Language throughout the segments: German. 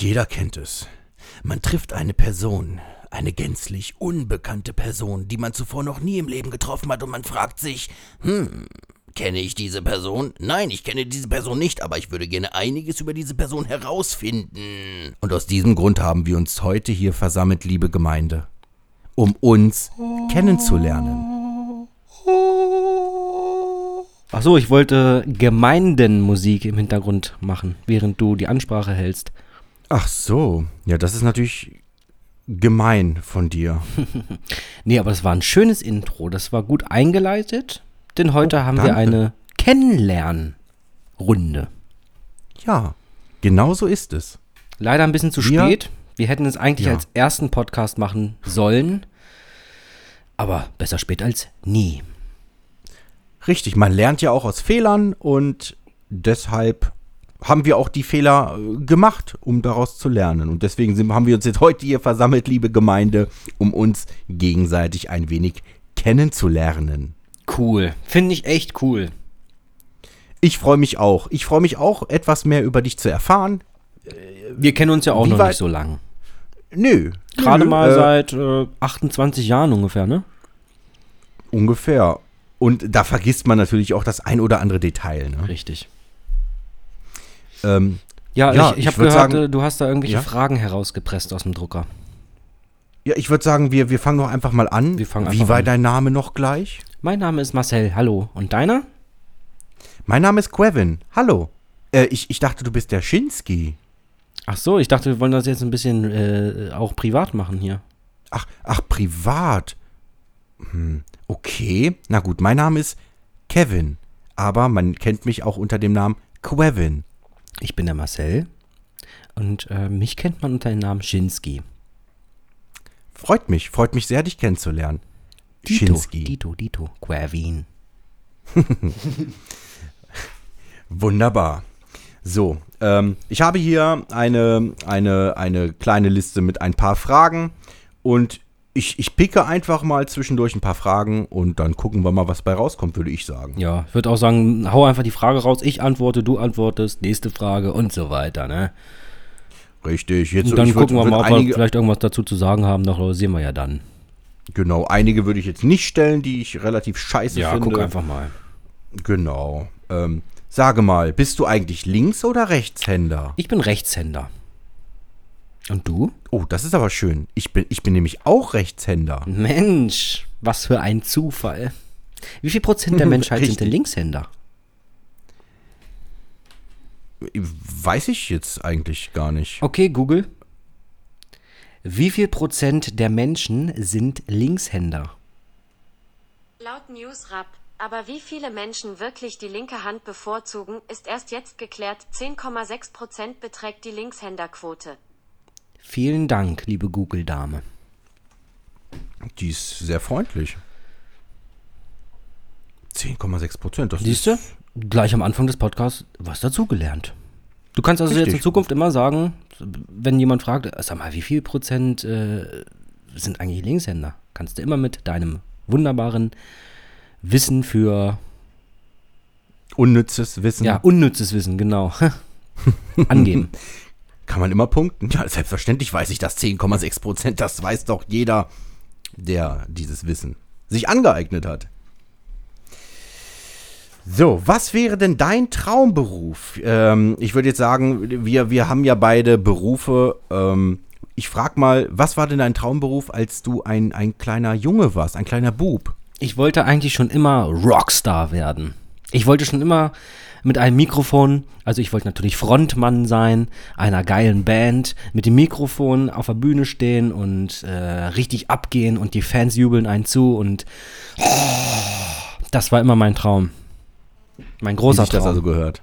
Jeder kennt es. Man trifft eine Person, eine gänzlich unbekannte Person, die man zuvor noch nie im Leben getroffen hat und man fragt sich, hm, kenne ich diese Person? Nein, ich kenne diese Person nicht, aber ich würde gerne einiges über diese Person herausfinden. Und aus diesem Grund haben wir uns heute hier versammelt, liebe Gemeinde, um uns kennenzulernen. Ach so, ich wollte Gemeindenmusik im Hintergrund machen, während du die Ansprache hältst. Ach so, ja, das ist natürlich gemein von dir. Nee, aber das war ein schönes Intro. Das war gut eingeleitet, denn heute Oh, haben wir danke. eine Kennenlernrunde. Ja, genau so ist es. Leider ein bisschen zu Wir- spät. Wir hätten es eigentlich Ja. als ersten Podcast machen sollen. Aber besser spät als nie. Richtig, man lernt ja auch aus Fehlern und deshalb haben wir auch die Fehler äh, gemacht, um daraus zu lernen. Und deswegen sind, haben wir uns jetzt heute hier versammelt, liebe Gemeinde, um uns gegenseitig ein wenig kennenzulernen. Cool. Finde ich echt cool. Ich freue mich auch. Ich freue mich auch, etwas mehr über dich zu erfahren. Wir kennen uns ja auch Wie noch nicht so lang. Nö. Gerade nö, mal äh, seit äh, 28 Jahren ungefähr, ne? Ungefähr. Und da vergisst man natürlich auch das ein oder andere Detail. Ne? Richtig. Ähm, Ja, Ja, ich, ich ich habe gehört, sagen- äh, du hast da irgendwelche Ja? Fragen herausgepresst aus dem Drucker. ja, ich würde sagen, wir, wir fangen doch einfach mal an. Wir fangen Wie war an. dein Name noch gleich? Mein Name ist Marcel, hallo. Und deiner? Mein Name ist Quevin. Hallo. Äh, ich, ich dachte, du bist der Schinsky. Ach so, ich dachte, wir wollen das jetzt ein bisschen äh, auch privat machen hier. Ach, ach, privat. Hm, okay. Na gut, mein Name ist Kevin. Aber man kennt mich auch unter dem Namen Quevin. Ich bin der Marcel und äh, mich kennt man unter dem Namen Schinsky. Freut mich, freut mich sehr, dich kennenzulernen. Dito, Schinsky. Dito, Dito, Quervin. Wunderbar. So, ähm, ich habe hier eine, eine, eine kleine Liste mit ein paar Fragen und ich, ich picke einfach mal zwischendurch ein paar Fragen und dann gucken wir mal, was bei rauskommt, würde ich sagen. Ja, ich würde auch sagen, hau einfach die Frage raus, ich antworte, du antwortest, nächste Frage und so weiter, ne? Richtig. Jetzt Und dann ich würd- gucken wir mal, ob wir einige, vielleicht irgendwas dazu zu sagen haben, noch sehen wir ja dann. Genau, einige würde ich jetzt nicht stellen, die ich relativ scheiße Ja, finde. guck einfach mal. Genau. Ähm, sage mal, bist du eigentlich Links- oder Rechtshänder? Ich bin Rechtshänder. Und du? Oh, das ist aber schön. Ich bin, ich bin nämlich auch Rechtshänder. Mensch, was für ein Zufall. Wie viel Prozent der Menschheit sind denn. Linkshänder? Weiß ich jetzt eigentlich gar nicht. Okay, Google. Wie viel Prozent der Menschen sind Linkshänder? Laut Newsrap. Aber wie viele Menschen wirklich die linke Hand bevorzugen, ist erst jetzt geklärt. 10,6 Prozent beträgt die Linkshänderquote. Vielen Dank, liebe Google-Dame. Die ist sehr freundlich. 10,6 Prozent. Siehst du? Gleich am Anfang des Podcasts was dazugelernt. Du kannst also jetzt in Richtig. Zukunft immer sagen, wenn jemand fragt, sag mal, wie viel Prozent äh, sind eigentlich Linkshänder? Kannst du immer mit deinem wunderbaren Wissen für, unnützes Wissen. ja, unnützes Wissen, genau, angeben. Kann man immer punkten. Ja, selbstverständlich weiß ich das. 10,6 Prozent. Das weiß doch jeder, der dieses Wissen sich angeeignet hat. So, was wäre denn dein Traumberuf? Ähm, ich würde jetzt sagen, wir, wir haben ja beide Berufe. Ähm, ich frag mal, was war denn dein Traumberuf, als du ein, ein kleiner Junge warst, ein kleiner Bub? Ich wollte eigentlich schon immer Rockstar werden. Ich wollte schon immer mit einem Mikrofon, also ich wollte natürlich Frontmann sein, einer geilen Band, mit dem Mikrofon auf der Bühne stehen und äh, richtig abgehen und die Fans jubeln einen zu und das war immer mein Traum. Mein Wie großer sich das Traum. also gehört.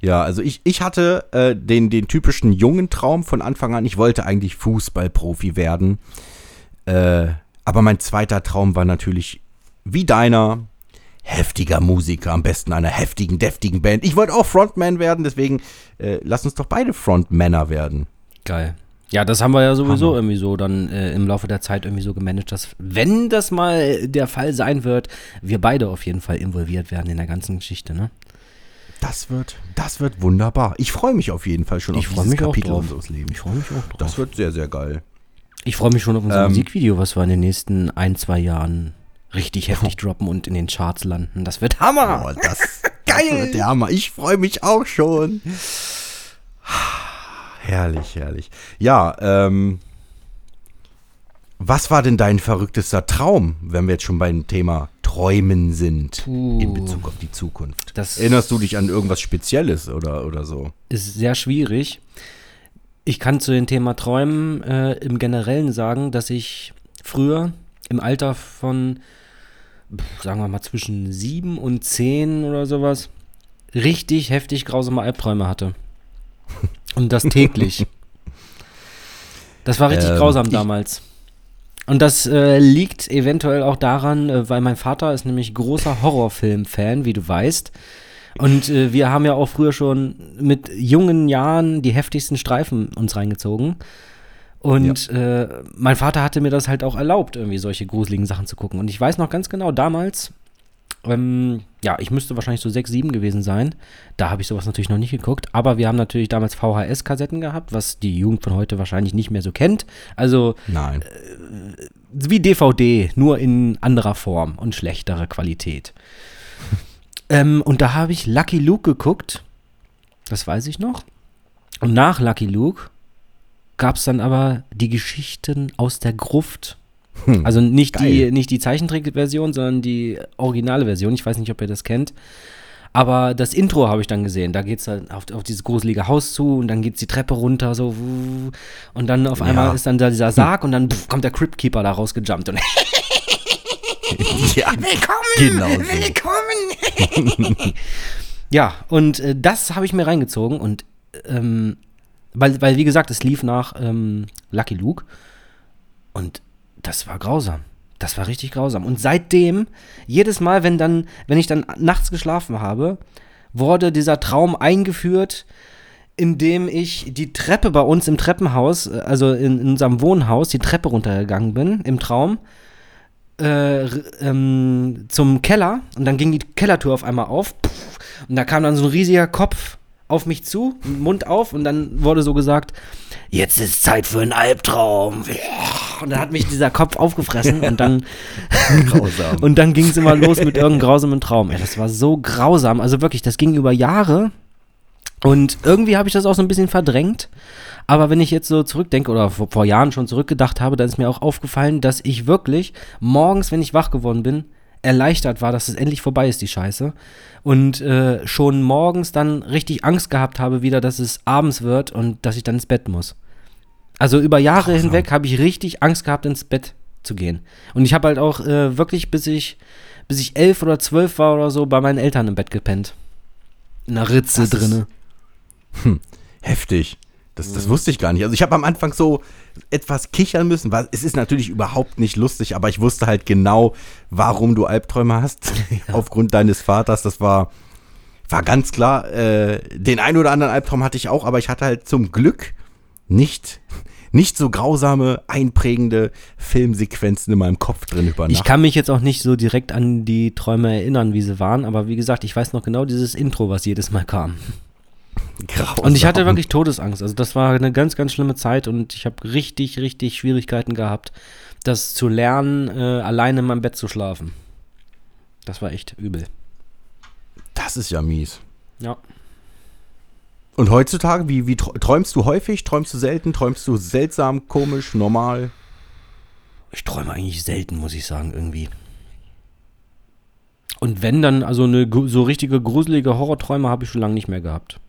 Ja, also ich, ich hatte äh, den, den typischen jungen Traum von Anfang an. Ich wollte eigentlich Fußballprofi werden. Äh, aber mein zweiter Traum war natürlich, wie deiner, heftiger Musiker, am besten einer heftigen, deftigen Band. Ich wollte auch Frontman werden, deswegen äh, lass uns doch beide Frontmänner werden. Geil. Ja, das haben wir ja sowieso Hammer. irgendwie so dann äh, im Laufe der Zeit irgendwie so gemanagt, dass, wenn das mal der Fall sein wird, wir beide auf jeden Fall involviert werden in der ganzen Geschichte, ne? Das wird, das wird wunderbar. Ich freue mich auf jeden Fall schon Ich auf dieses mich auch Kapitel drauf. unseres Lebens. Ich freue mich auch drauf. Das wird sehr, sehr geil. Ich freue mich schon auf unser Ähm, Musikvideo, was wir in den nächsten ein, zwei Jahren richtig heftig droppen und in den Charts landen. Das wird Hammer! Oh, das, Geil! Das wird der Hammer. Ich freue mich auch schon. Herrlich, herrlich. Ja, ähm, was war denn dein verrücktester Traum, wenn wir jetzt schon beim Thema Träumen sind in Bezug auf die Zukunft? Das- Erinnerst du dich an irgendwas Spezielles oder, oder so? ist sehr schwierig. Ich kann zu dem Thema Träumen äh, im Generellen sagen, dass ich früher im Alter von, sagen wir mal, zwischen sieben und zehn oder sowas, richtig heftig grausame Albträume hatte. Und das täglich. Das war richtig Ähm, grausam damals. Und das äh, liegt eventuell auch daran, äh, weil mein Vater ist nämlich großer Horrorfilm-Fan, wie du weißt. Und äh, wir haben ja auch früher schon mit jungen Jahren die heftigsten Streifen uns reingezogen. Und äh, mein Vater hatte mir das halt auch erlaubt, irgendwie solche gruseligen Sachen zu gucken. Und ich weiß noch ganz genau, damals, ähm, ja, ich müsste wahrscheinlich so 6, 7 gewesen sein. Da habe ich sowas natürlich noch nicht geguckt. Aber wir haben natürlich damals VHS-Kassetten gehabt, was die Jugend von heute wahrscheinlich nicht mehr so kennt. Also Nein. wie DVD, nur in anderer Form und schlechterer Qualität. ähm, und da habe ich Lucky Luke geguckt. Das weiß ich noch. Und nach Lucky Luke gab es dann aber die Geschichten aus der Gruft. Also nicht die, geil. nicht die Zeichentrickversion, sondern die originale Version. Ich weiß nicht, ob ihr das kennt. Aber das Intro habe ich dann gesehen. Da geht es dann auf, auf dieses gruselige Haus zu und dann geht die Treppe runter, so. Und dann auf einmal Ja. ist dann da dieser Sarg und dann pff, kommt der Crypt Keeper da rausgejumpt. Und ja, Willkommen! Genau so. Willkommen! ja, und äh, das habe ich mir reingezogen und ähm, weil, weil, wie gesagt, es lief nach ähm, Lucky Luke. Und das war grausam. Das war richtig grausam. Und seitdem, jedes Mal, wenn dann, wenn ich dann nachts geschlafen habe, wurde dieser Traum eingeführt, indem ich die Treppe bei uns im Treppenhaus, äh, also in, in unserem Wohnhaus, die Treppe runtergegangen bin im Traum äh, ähm, zum Keller. Und dann ging die Kellertür auf einmal auf. Pff, und da kam dann so ein riesiger Kopf auf mich zu, Mund auf und dann wurde so gesagt, jetzt ist Zeit für einen Albtraum. Und dann hat mich dieser Kopf aufgefressen und dann grausam. und dann ging es immer los mit irgendeinem grausamen Traum. Ey, das war so grausam. Also wirklich, das ging über Jahre. Und irgendwie habe ich das auch so ein bisschen verdrängt. Aber wenn ich jetzt so zurückdenke oder vor, vor Jahren schon zurückgedacht habe, dann ist mir auch aufgefallen, dass ich wirklich morgens, wenn ich wach geworden bin, erleichtert war, dass es endlich vorbei ist, die Scheiße. Und äh, schon morgens dann richtig Angst gehabt habe wieder, dass es abends wird und dass ich dann ins Bett muss. Also über Jahre Grausam. hinweg habe ich richtig Angst gehabt, ins Bett zu gehen. Und ich habe halt auch äh, wirklich, bis ich, bis ich elf oder zwölf war oder so, bei meinen Eltern im Bett gepennt. In einer Ritze Das ist- drinne. Heftig. Das, das wusste ich gar nicht. Also ich habe am Anfang so etwas kichern müssen. Weil es ist natürlich überhaupt nicht lustig, aber ich wusste halt genau, warum du Albträume hast. Aufgrund deines Vaters. Das war, war ganz klar. Äh, den einen oder anderen Albtraum hatte ich auch, aber ich hatte halt zum Glück nicht, nicht so grausame, einprägende Filmsequenzen in meinem Kopf drin über Ich Nacht. kann mich jetzt auch nicht so direkt an die Träume erinnern, wie sie waren, aber wie gesagt, ich weiß noch genau dieses Intro, was jedes Mal kam. Grausam. Und ich hatte wirklich Todesangst. Also das war eine ganz, ganz schlimme Zeit und ich habe richtig, richtig Schwierigkeiten gehabt, das zu lernen, äh, alleine in meinem Bett zu schlafen. Das war echt übel. Das ist ja mies. Ja. Und heutzutage, wie, wie tr- träumst du häufig? Träumst du selten? Träumst du seltsam, komisch, normal? Ich träume eigentlich selten, muss ich sagen, irgendwie. Und wenn dann, also eine so richtige gruselige Horrorträume habe ich schon lange nicht mehr gehabt.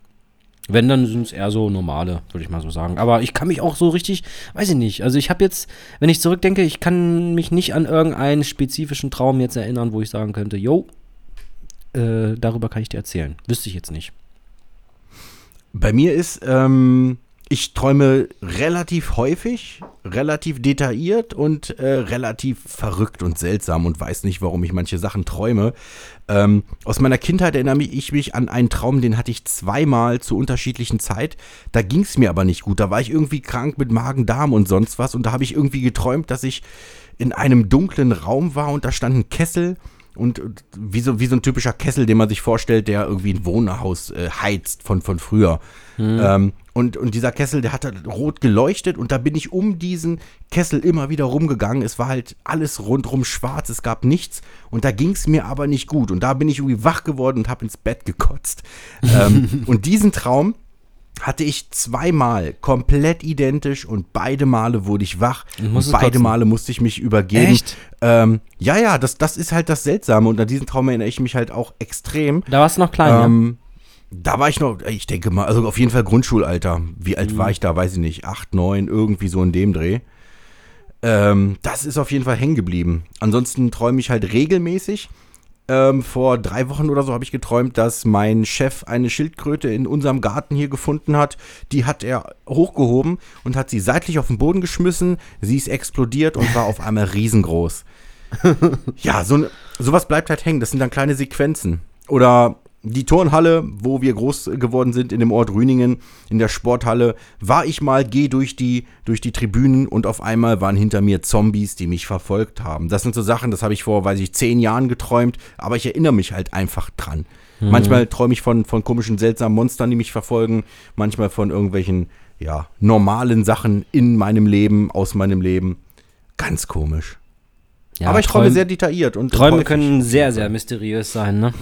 Wenn, dann sind es eher so normale, würde ich mal so sagen. Aber ich kann mich auch so richtig, weiß ich nicht. Also ich habe jetzt, wenn ich zurückdenke, ich kann mich nicht an irgendeinen spezifischen Traum jetzt erinnern, wo ich sagen könnte, yo, äh, darüber kann ich dir erzählen. Wüsste ich jetzt nicht. Bei mir ist, ähm, ich träume relativ häufig, relativ detailliert und äh, relativ verrückt und seltsam und weiß nicht, warum ich manche Sachen träume. Ähm, aus meiner Kindheit erinnere ich mich an einen Traum, den hatte ich zweimal zu unterschiedlichen Zeit. Da ging es mir aber nicht gut. Da war ich irgendwie krank mit Magen-Darm und sonst was. Und da habe ich irgendwie geträumt, dass ich in einem dunklen Raum war und da stand ein Kessel und, wie, so, wie so ein typischer Kessel, den man sich vorstellt, der irgendwie ein Wohnhaus äh, heizt von, von früher. Ähm, und, und dieser Kessel, der hat rot geleuchtet und da bin ich um diesen Kessel immer wieder rumgegangen. Es war halt alles rundrum schwarz, es gab nichts und da ging es mir aber nicht gut. Und da bin ich irgendwie wach geworden und habe ins Bett gekotzt. ähm, und diesen Traum hatte ich zweimal komplett identisch und beide Male wurde ich wach. Und beide kotzen? Male musste ich mich übergeben. Echt? Ähm, ja, ja, das, das ist halt das Seltsame und an diesen Traum erinnere ich mich halt auch extrem. Da warst du noch klein, ja. Da war ich noch, ich denke mal, also auf jeden Fall Grundschulalter. Wie alt Mhm. war ich da? Weiß ich nicht. Acht, neun, irgendwie so in dem Dreh. Ähm, das ist auf jeden Fall hängen geblieben. Ansonsten träume ich halt regelmäßig. Ähm, vor drei Wochen oder so habe ich geträumt, dass mein Chef eine Schildkröte in unserem Garten hier gefunden hat. Die hat er hochgehoben und hat sie seitlich auf den Boden geschmissen. Sie ist explodiert und war auf einmal riesengroß. ja, so, sowas bleibt halt hängen. Das sind dann kleine Sequenzen. Oder die Turnhalle, wo wir groß geworden sind in dem Ort Rüningen, in der Sporthalle, war ich mal, gehe durch die, durch die Tribünen und auf einmal waren hinter mir Zombies, die mich verfolgt haben. Das sind so Sachen, das habe ich vor, weiß ich, zehn Jahren geträumt, aber ich erinnere mich halt einfach dran. Manchmal träume ich von, von komischen, seltsamen Monstern, die mich verfolgen, manchmal von irgendwelchen, ja, normalen Sachen in meinem Leben, aus meinem Leben. Ganz komisch. ja aber ich träume Träum- sehr detailliert und Träume häufig. können sehr, sehr mysteriös sein, ne?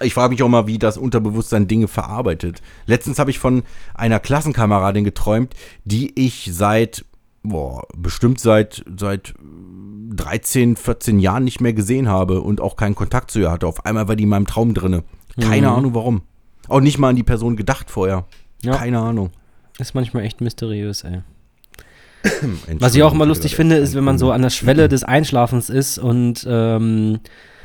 Ich frage mich auch mal, wie das Unterbewusstsein Dinge verarbeitet. Letztens habe ich von einer Klassenkameradin geträumt, die ich seit, boah, bestimmt seit, seit 13, 14 Jahren nicht mehr gesehen habe und auch keinen Kontakt zu ihr hatte. Auf einmal war die in meinem Traum drinne. Keine Mhm. Ahnung warum. Auch nicht mal an die Person gedacht vorher. Ja. Keine Ahnung. Ist manchmal echt mysteriös, ey. Entschuldigung, Was ich auch immer lustig finde, ist, wenn man so Kuchen. an der Schwelle des Einschlafens ist und ähm,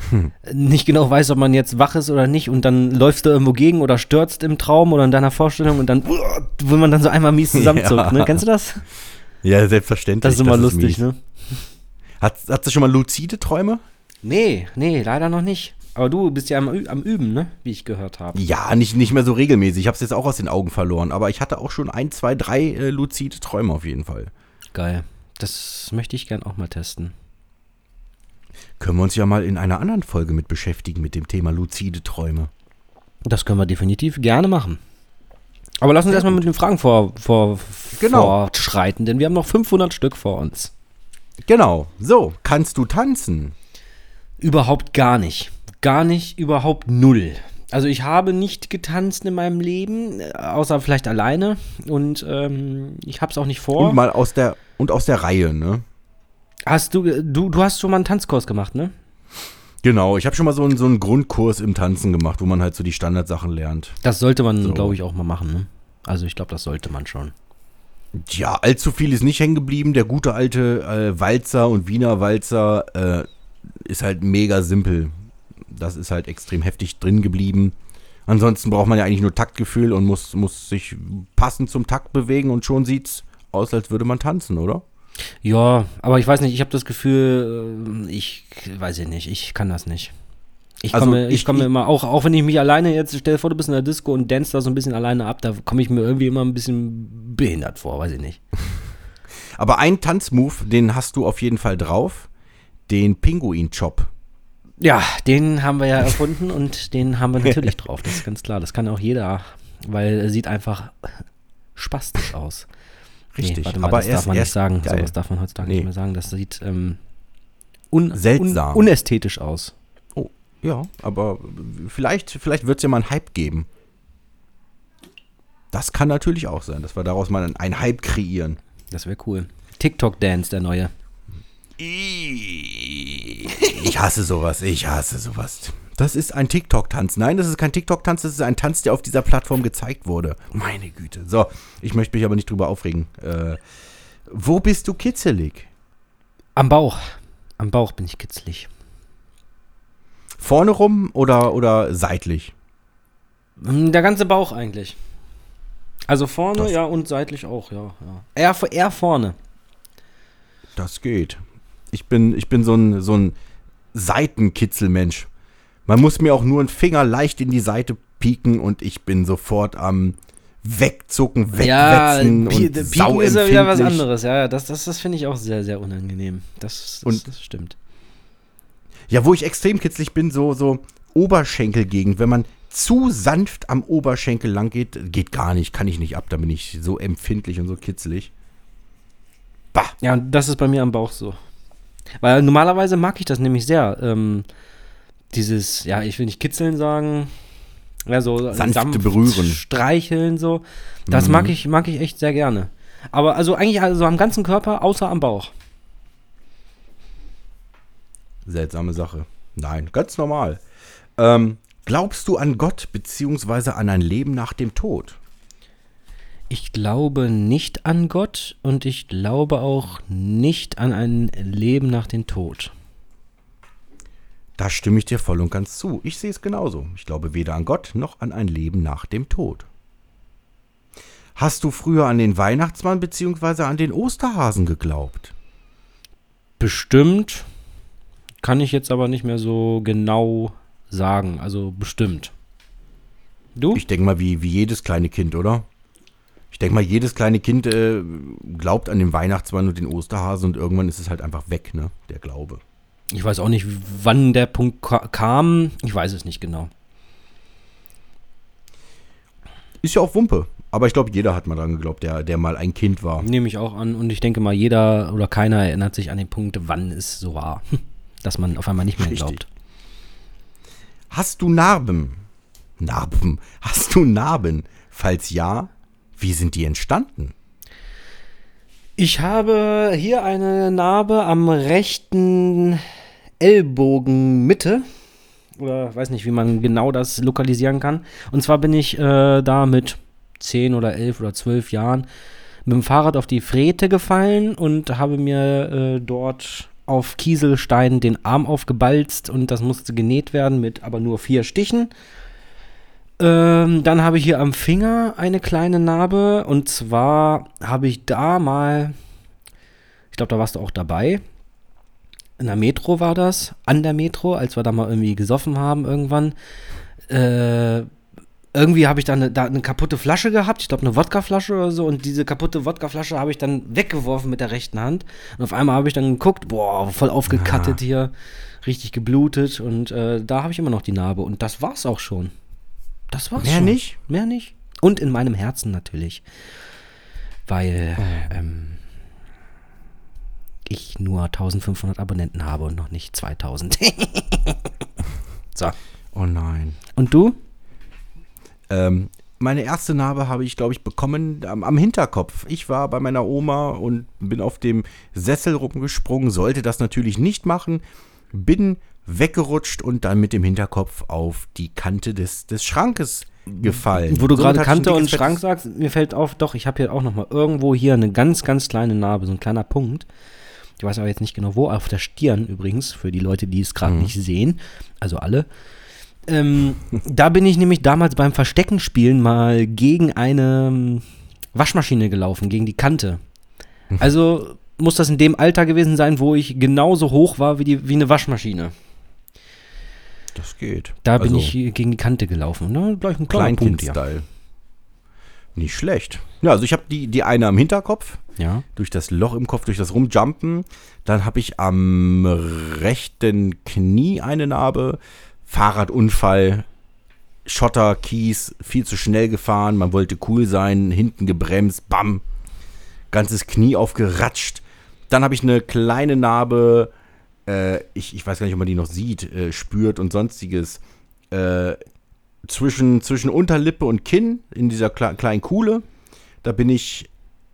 Hm. nicht genau weiß, ob man jetzt wach ist oder nicht und dann läufst du irgendwo gegen oder stürzt im Traum oder in deiner Vorstellung und dann will man dann so einmal mies zusammenzuckt, Ja. ne? Kennst du das? Ja, selbstverständlich. Das ist immer lustig, mies. ne? Hat, hast du schon mal luzide Träume? Nee, nee, leider noch nicht. Aber du bist ja am, am Üben, ne? Wie ich gehört habe. Ja, nicht, nicht mehr so regelmäßig. Ich habe es jetzt auch aus den Augen verloren. Aber ich hatte auch schon ein, zwei, drei äh, luzide Träume auf jeden Fall. Geil. Das möchte ich gern auch mal testen. Können wir uns ja mal in einer anderen Folge mit beschäftigen, mit dem Thema luzide Träume. Das können wir definitiv gerne machen. Aber lass uns erstmal mit den Fragen vor, vor, Genau. fortschreiten, denn wir haben noch 500 Stück vor uns. Genau. So, kannst du tanzen? Überhaupt gar nicht. Gar nicht, überhaupt null. Also ich habe nicht getanzt in meinem Leben, äh, außer vielleicht alleine. Und ähm, ich habe es auch nicht vor. Und mal aus der und aus der Reihe, ne? Hast du, du, du hast schon mal einen Tanzkurs gemacht, ne? Genau, ich habe schon mal so einen, so einen Grundkurs im Tanzen gemacht, wo man halt so die Standardsachen lernt. Das sollte man, So. glaube ich, auch mal machen, ne? Also ich glaube, das sollte man schon. Ja, allzu viel ist nicht hängen geblieben. Der gute alte äh, Walzer und Wiener Walzer äh, ist halt mega simpel. Das ist halt extrem heftig drin geblieben. Ansonsten braucht man ja eigentlich nur Taktgefühl und muss, muss sich passend zum Takt bewegen und schon sieht's aus, als würde man tanzen, oder? Ja, aber ich weiß nicht, ich habe das Gefühl, äh, ich weiß ich nicht, ich kann das nicht. Ich Also komme, ich, ich- komme ich- immer, auch, auch wenn ich mich alleine jetzt, stell dir vor, du bist in der Disco und dance da so ein bisschen alleine ab, da komme ich mir irgendwie immer ein bisschen behindert vor, weiß ich nicht. Aber ein Tanzmove, den hast du auf jeden Fall drauf. Den Pinguin-Chop. Ja, den haben wir ja erfunden und den haben wir natürlich drauf, das ist ganz klar. Das kann auch jeder, weil er sieht einfach spastisch aus. Richtig, warte mal, aber das darf man nicht sagen. geil. Sowas darf man heutzutage Nee. nicht mehr sagen. Das sieht ähm, un, Seltsam. Un, unästhetisch aus. Oh, ja, aber vielleicht, vielleicht wird es ja mal einen Hype geben. Das kann natürlich auch sein, dass wir daraus mal einen, einen Hype kreieren. Das wäre cool. TikTok-Dance, der neue. Ich hasse sowas, ich hasse sowas. Das ist ein TikTok-Tanz. Nein, das ist kein TikTok-Tanz, das ist ein Tanz, der auf dieser Plattform gezeigt wurde. Meine Güte. So, ich möchte mich aber nicht drüber aufregen. Äh, wo bist du kitzelig? Am Bauch. Am Bauch bin ich kitzlig. Vorne rum oder, oder seitlich? Mm, Der ganze Bauch eigentlich. Also vorne, Das- ja, und seitlich auch, ja. ja. Eher, eher vorne. Das geht. Ich bin, ich bin so ein, so ein Seitenkitzelmensch. Man muss mir auch nur einen Finger leicht in die Seite pieken und ich bin sofort am Wegzucken, Ja, Wegwetzen Pi- und Pieken ist ja wieder was anderes. Ja, ja, das, das, das finde ich auch sehr, sehr unangenehm. Das, das, Und- das stimmt. Ja, wo ich extrem kitzlig bin, so, so Oberschenkelgegend. Wenn man zu sanft am Oberschenkel lang geht, geht gar nicht, kann ich nicht ab. Da bin ich so empfindlich und so kitzlig. Bah. Ja, und das ist bei mir am Bauch so. Weil normalerweise mag ich das nämlich sehr. Ähm, dieses, ja, ich will nicht kitzeln sagen, ja, so Sanfte sanft berühren. streicheln, so. Das mag ich, mag ich echt sehr gerne. Aber also eigentlich also am ganzen Körper, außer am Bauch. Seltsame Sache. Nein, ganz normal. Ähm, glaubst du an Gott beziehungsweise an ein Leben nach dem Tod? Ich glaube nicht an Gott und ich glaube auch nicht an ein Leben nach dem Tod. Da stimme ich dir voll und ganz zu. Ich sehe es genauso. Ich glaube weder an Gott noch an ein Leben nach dem Tod. Hast du früher an den Weihnachtsmann beziehungsweise an den Osterhasen geglaubt? Bestimmt kann ich jetzt aber nicht mehr so genau sagen. Also bestimmt. Du? Ich denke mal, wie, wie jedes kleine Kind, oder? Ich denke mal, jedes kleine Kind äh, glaubt an den Weihnachtsmann und den Osterhasen und irgendwann ist es halt einfach weg, ne? Der Glaube. Ich weiß auch nicht, wann der Punkt ka kam. Ich weiß es nicht genau. Ist ja auch Wumpe. Aber ich glaube, jeder hat mal dran geglaubt, der, der mal ein Kind war. Nehme ich auch an. Und ich denke mal, jeder oder keiner erinnert sich an den Punkt, wann es so war. Dass man auf einmal nicht mehr Richtig. glaubt. Hast du Narben? Narben? Hast du Narben? Falls ja, wie sind die entstanden? Ich habe hier eine Narbe am rechten Ellbogenmitte. Oder weiß nicht, wie man genau das lokalisieren kann. Und zwar bin ich äh, da mit 10 oder 11 oder 12 Jahren mit dem Fahrrad auf die Fräte gefallen und habe mir äh, dort auf Kieselstein den Arm aufgebalzt und das musste genäht werden mit aber nur vier Stichen. Ähm, dann habe ich hier am Finger eine kleine Narbe und zwar habe ich da mal, ich glaube, da warst du auch dabei. In der Metro war das, an der Metro, als wir da mal irgendwie gesoffen haben irgendwann. Äh, irgendwie habe ich da eine, da eine kaputte Flasche gehabt, ich glaube eine Wodkaflasche oder so, und diese kaputte Wodkaflasche habe ich dann weggeworfen mit der rechten Hand. Und auf einmal habe ich dann geguckt, boah, voll aufgekattet hier, richtig geblutet, und äh, da habe ich immer noch die Narbe. Und das war's auch schon. Das war's Mehr schon. nicht? Mehr nicht. Und in meinem Herzen natürlich. Weil ähm, ich nur 1500 Abonnenten habe und noch nicht 2000. so. Oh nein. Und du? Ähm, meine erste Narbe habe ich, glaube ich, bekommen am, am Hinterkopf. Ich war bei meiner Oma und bin auf dem Sessel rumgesprungen, sollte das natürlich nicht machen, bin weggerutscht und dann mit dem Hinterkopf auf die Kante des, des Schrankes gefallen. Wo du Somit gerade Kante und Schrank sagst, mir fällt auf, doch, ich habe hier auch noch mal irgendwo hier eine ganz, ganz kleine Narbe, so ein kleiner Punkt. Ich weiß aber jetzt nicht genau wo, auf der Stirn übrigens, für die Leute, die es gerade nicht sehen, also alle. Ähm, da bin ich nämlich damals beim Versteckenspielen mal gegen eine ähm, Waschmaschine gelaufen, gegen die Kante. Also muss das in dem Alter gewesen sein, wo ich genauso hoch war wie, die, wie eine Waschmaschine. Das geht. Da bin Also, ich gegen die Kante gelaufen. Ne? Gleich ein kleiner Punkt hier. Nicht schlecht. Ja, also ich habe die, die eine am Hinterkopf, Ja. durch das Loch im Kopf, durch das Rumjumpen. Dann habe ich am rechten Knie eine Narbe. Fahrradunfall, Schotter, Kies, viel zu schnell gefahren. Man wollte cool sein, hinten gebremst, bam. Ganzes Knie aufgeratscht. Dann habe ich eine kleine Narbe, äh, ich, ich weiß gar nicht, ob man die noch sieht, äh, spürt und sonstiges. Äh, zwischen, zwischen Unterlippe und Kinn in dieser kle kleinen Kuhle. Da bin ich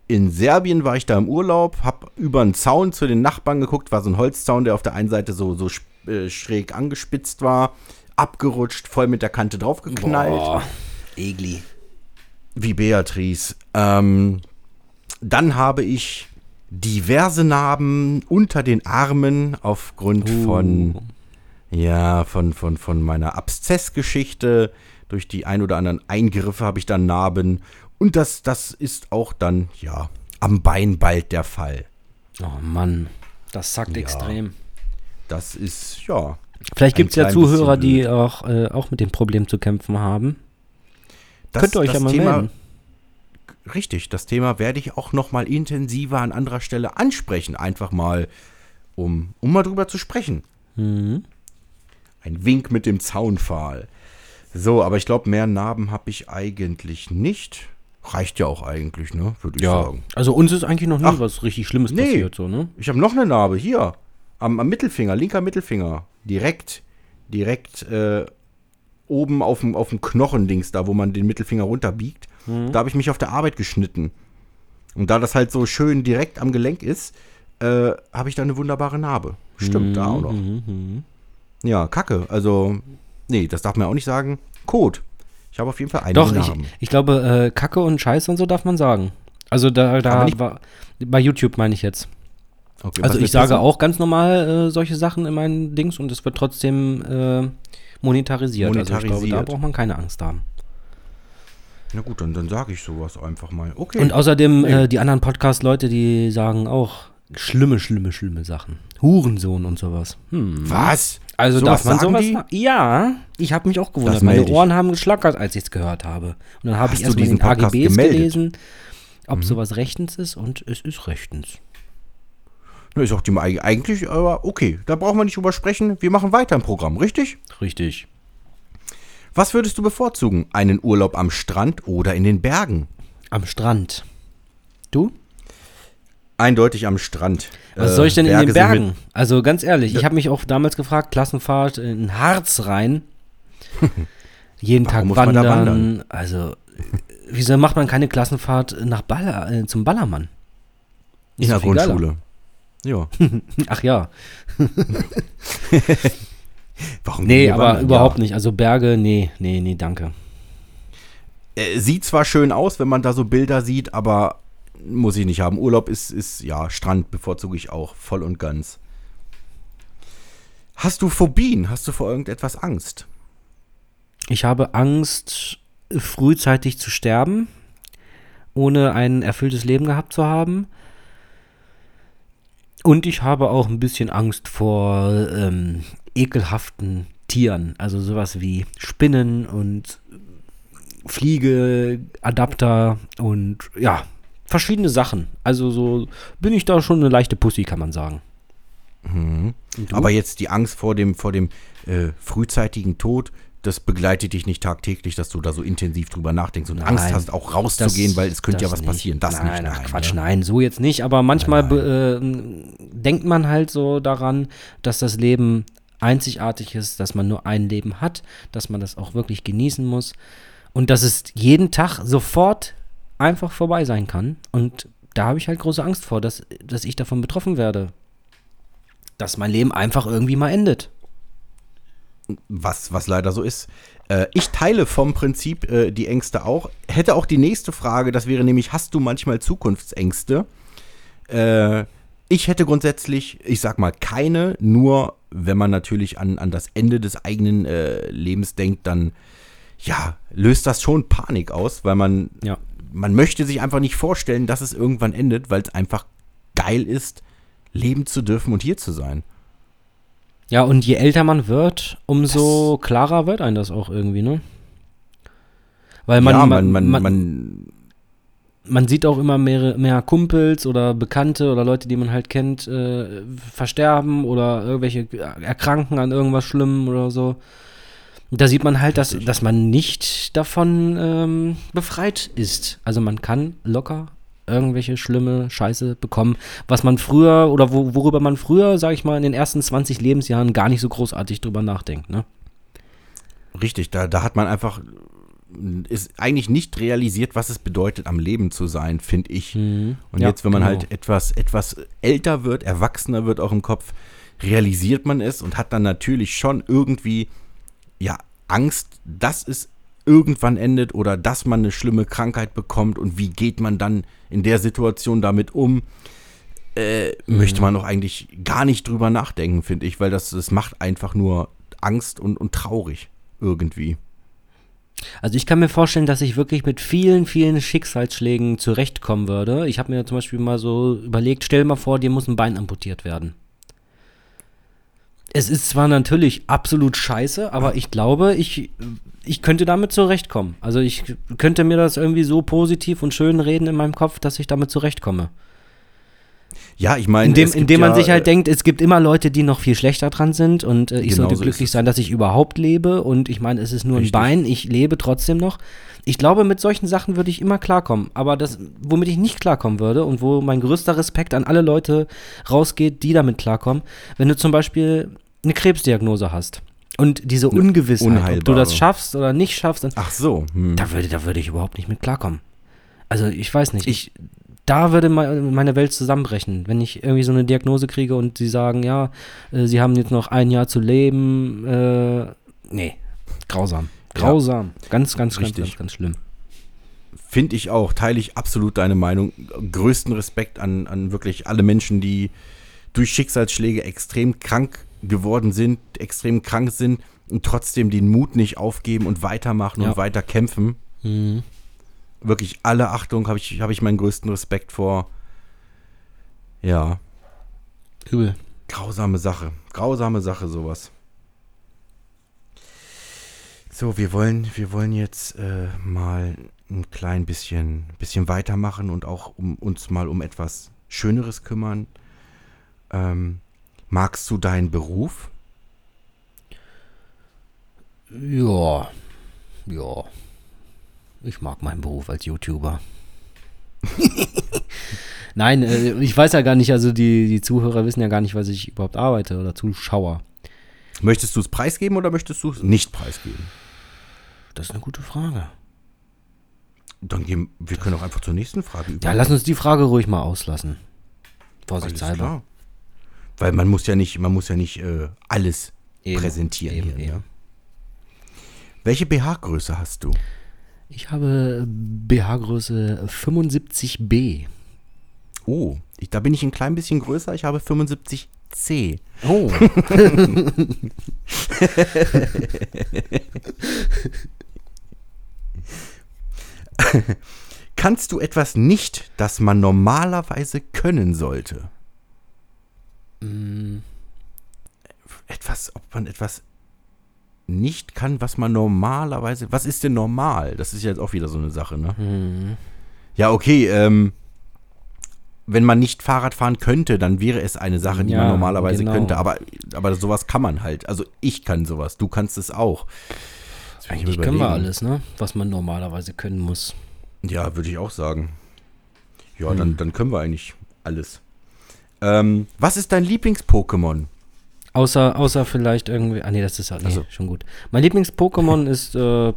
in Serbien, war ich da im Urlaub, hab über einen Zaun zu den Nachbarn geguckt, war so ein Holzzaun, der auf der einen Seite so, so äh, schräg angespitzt war, abgerutscht, voll mit der Kante draufgeknallt. Boah, Egli. Wie Beatrice. Ähm, dann habe ich diverse Narben unter den Armen aufgrund Uh. von ja, von, von, von meiner Abszessgeschichte. Durch die ein oder anderen Eingriffe habe ich dann Narben. Und das, das ist auch dann, ja, am Bein bald der Fall. Oh Mann, das sackt Ja. extrem. Das ist, ja. Vielleicht gibt es ja Zuhörer, die auch, äh, auch mit dem Problem zu kämpfen haben. Das, Könnt ihr euch ja mal Thema, melden. Richtig, das Thema werde ich auch noch mal intensiver an anderer Stelle ansprechen. Einfach mal, um, um mal drüber zu sprechen. Mhm. Ein Wink mit dem Zaunpfahl. So, aber ich glaube, mehr Narben habe ich eigentlich nicht. Reicht ja auch eigentlich, ne? Würde ich sagen. also uns ist eigentlich noch nie Ach, was richtig Schlimmes nee. passiert, so, ne? Ich habe noch eine Narbe hier. Am, am Mittelfinger, linker Mittelfinger. Direkt, direkt äh, oben auf dem, auf dem Knochendings, da wo man den Mittelfinger runterbiegt. Da habe ich mich auf der Arbeit geschnitten. Und da das halt so schön direkt am Gelenk ist, äh, habe ich da eine wunderbare Narbe. Stimmt, da auch noch. Ja, Kacke. Also, nee, das darf man auch nicht sagen. Kot. Ich habe auf jeden Fall einige Doch, ich, Narben. ich glaube, äh, Kacke und Scheiße und so darf man sagen. Also da, da nicht- war, bei YouTube meine ich jetzt. Okay, Also ich sage auch ganz normal äh, solche Sachen in meinen Dings und es wird trotzdem äh, monetarisiert. Also ich glaube, da Monetarisiert. braucht man keine Angst haben. Na gut, dann, dann sage ich sowas einfach mal. Okay. Und außerdem, Nee. äh, die anderen Podcast-Leute, die sagen auch schlimme, schlimme, schlimme Sachen. Hurensohn und sowas. Hm. was? Also Sowas darf man sowas die? Ja, ich habe mich auch gewundert. Meine. Ohren haben geschlackert, als ich es gehört habe. Und dann habe ich erstmal den Podcast AGBs gemeldet? Mhm. gelesen, ob sowas rechtens ist und es ist rechtens. Na, ist auch die eig- eigentlich, aber okay, da brauchen wir nicht drüber sprechen. Wir machen weiter im Programm, richtig? Richtig. Was würdest du bevorzugen? Einen Urlaub am Strand oder in den Bergen? Am Strand. Du? Eindeutig am Strand. Was Äh, soll ich denn in Berge den sind Bergen? mit- Also ganz ehrlich, ich habe mich auch damals gefragt, Klassenfahrt in Harz rein. Jeden Warum Tag wandern. wandern? Also, wieso macht man keine Klassenfahrt nach Baller, äh, zum Ballermann? in Ist der viel geiler. Grundschule. Ja. Ach ja. Warum Nee, aber wandern? überhaupt ja. nicht. Also Berge, nee, nee, nee, danke. Äh, Sieht zwar schön aus, wenn man da so Bilder sieht, aber muss ich nicht haben. Urlaub ist, ist ja, Strand bevorzuge ich auch, voll und ganz. Hast du Phobien? Hast du vor irgendetwas Angst? Ich habe Angst, frühzeitig zu sterben, ohne ein erfülltes Leben gehabt zu haben. Und ich habe auch ein bisschen Angst vor ähm, ekelhaften Tieren, also sowas wie Spinnen und Fliegeadapter und ja, verschiedene Sachen. Also so bin ich da schon eine leichte Pussy, kann man sagen. Du? Aber jetzt die Angst vor dem, vor dem äh, frühzeitigen Tod, das begleitet dich nicht tagtäglich, dass du da so intensiv drüber nachdenkst und Angst Nein. hast, auch rauszugehen, weil es könnte ja das was passieren. Das nein, nicht. Ach, Quatsch, ne? nein, so jetzt nicht. Aber manchmal äh, denkt man halt so daran, dass das Leben einzigartig ist, dass man nur ein Leben hat, dass man das auch wirklich genießen muss und dass es jeden Tag sofort einfach vorbei sein kann. Und da habe ich halt große Angst vor, dass, dass ich davon betroffen werde. Dass mein Leben einfach irgendwie mal endet. was, was leider so ist. Äh, ich teile vom Prinzip äh, die Ängste auch. Hätte auch die nächste Frage, das wäre nämlich, hast du manchmal Zukunftsängste? Äh, ich hätte grundsätzlich, ich sag mal, keine, nur wenn man natürlich an, an das Ende des eigenen Lebens denkt, dann ja, löst das schon Panik aus, weil man, Ja. Man möchte sich einfach nicht vorstellen, dass es irgendwann endet, weil es einfach geil ist, leben zu dürfen und hier zu sein. Ja, und je älter man wird, umso klarer wird einem das auch irgendwie, ne? Weil man, ja, man, man, man, man, man, man sieht auch immer mehr, mehr Kumpels oder Bekannte oder Leute, die man halt kennt, äh, versterben oder irgendwelche erkranken an irgendwas Schlimmem oder so. Da sieht man halt, dass, dass man nicht davon ähm, befreit ist. Also man kann locker irgendwelche schlimme Scheiße bekommen, was man früher oder wo, worüber man früher, sag ich mal, in den ersten 20 Lebensjahren gar nicht so großartig drüber nachdenkt, ne? Richtig, da, da hat man einfach ist eigentlich nicht realisiert, was es bedeutet, am Leben zu sein, finde ich. Und Ja, jetzt, wenn man genau. halt etwas, etwas älter wird, erwachsener wird auch im Kopf, realisiert man es und hat dann natürlich schon irgendwie, ja, Angst, dass es irgendwann endet oder dass man eine schlimme Krankheit bekommt und wie geht man dann in der Situation damit um, äh, möchte man doch eigentlich gar nicht drüber nachdenken, finde ich, weil das, das macht einfach nur Angst und, und traurig irgendwie. Also ich kann mir vorstellen, dass ich wirklich mit vielen, vielen Schicksalsschlägen zurechtkommen würde. Ich habe mir zum Beispiel mal so überlegt, stell mal vor, dir muss ein Bein amputiert werden. Es ist zwar natürlich absolut scheiße, aber ich glaube, ich, ich könnte damit zurechtkommen. Also ich könnte mir das irgendwie so positiv und schön reden in meinem Kopf, dass ich damit zurechtkomme. Ja, ich meine, Indem, indem man ja, sich halt äh, denkt, es gibt immer Leute, die noch viel schlechter dran sind und äh, ich Genau sollte so ist glücklich sein, dass ich überhaupt lebe und ich meine, es ist nur Richtig. ein Bein, ich lebe trotzdem noch. Ich glaube, mit solchen Sachen würde ich immer klarkommen. Aber das, womit ich nicht klarkommen würde und wo mein größter Respekt an alle Leute rausgeht, die damit klarkommen, wenn du zum Beispiel eine Krebsdiagnose hast und diese Ungewissheit, ob du unheilbare. das schaffst oder nicht schaffst, dann, Ach so. Hm. da würde, da würde ich überhaupt nicht mit klarkommen. Also ich weiß nicht. Ich, da würde me- meine Welt zusammenbrechen, wenn ich irgendwie so eine Diagnose kriege und sie sagen, ja, äh, sie haben jetzt noch ein Jahr zu leben. Äh, nee, grausam. Ja. Grausam. Ganz, ganz, ganz, Richtig. ganz, ganz schlimm. Finde ich auch, teile ich absolut deine Meinung. Größten Respekt an, an wirklich alle Menschen, die durch Schicksalsschläge extrem krank geworden sind, extrem krank sind und trotzdem den Mut nicht aufgeben und weitermachen Ja. und weiter kämpfen. Mhm. Wirklich alle Achtung, habe ich, hab ich meinen größten Respekt vor. Ja, Übel. grausame Sache. Grausame Sache, sowas. So, wir wollen, wir wollen jetzt äh, mal ein klein bisschen, bisschen weitermachen und auch um, uns mal um etwas Schöneres kümmern. Ähm, magst du deinen Beruf? Ja. Ja. Ich mag meinen Beruf als YouTuber. Nein, äh, ich weiß ja gar nicht, also die, die Zuhörer wissen ja gar nicht, was ich überhaupt arbeite oder Zuschauer. Möchtest du es preisgeben oder möchtest du es nicht preisgeben? Das ist eine gute Frage. Dann gehen wir können auch einfach zur nächsten Frage über. Ja, lass uns die Frage ruhig mal auslassen. Vorsichtshalber. Weil man muss ja nicht, man muss ja nicht äh, alles Eben, präsentieren. eben, hier, eben. Ne? Welche BH-Größe hast du? Ich habe BH-Größe 75b. Oh, ich, da bin ich ein klein bisschen größer. Ich habe 75C. Oh. Kannst du etwas nicht, das man normalerweise können sollte? Mm, Etwas, ob man etwas nicht kann, was man normalerweise. Was ist denn normal? Das ist jetzt auch wieder so eine Sache, ne? hm. Ja, okay, ähm. Wenn man nicht Fahrrad fahren könnte, dann wäre es eine Sache, die Ja, man normalerweise genau. könnte. Aber, aber sowas kann man halt. Also ich kann sowas, du kannst es auch. Eigentlich können wir überlegen. alles, ne? Was man normalerweise können muss. Ja, würde ich auch sagen. Ja, Hm. dann, dann können wir eigentlich alles. Ähm, was ist dein Lieblings-Pokémon? Außer, außer vielleicht irgendwie. Ah, nee, das ist ja nee, Also- schon gut. Mein Lieblings-Pokémon ist. Äh.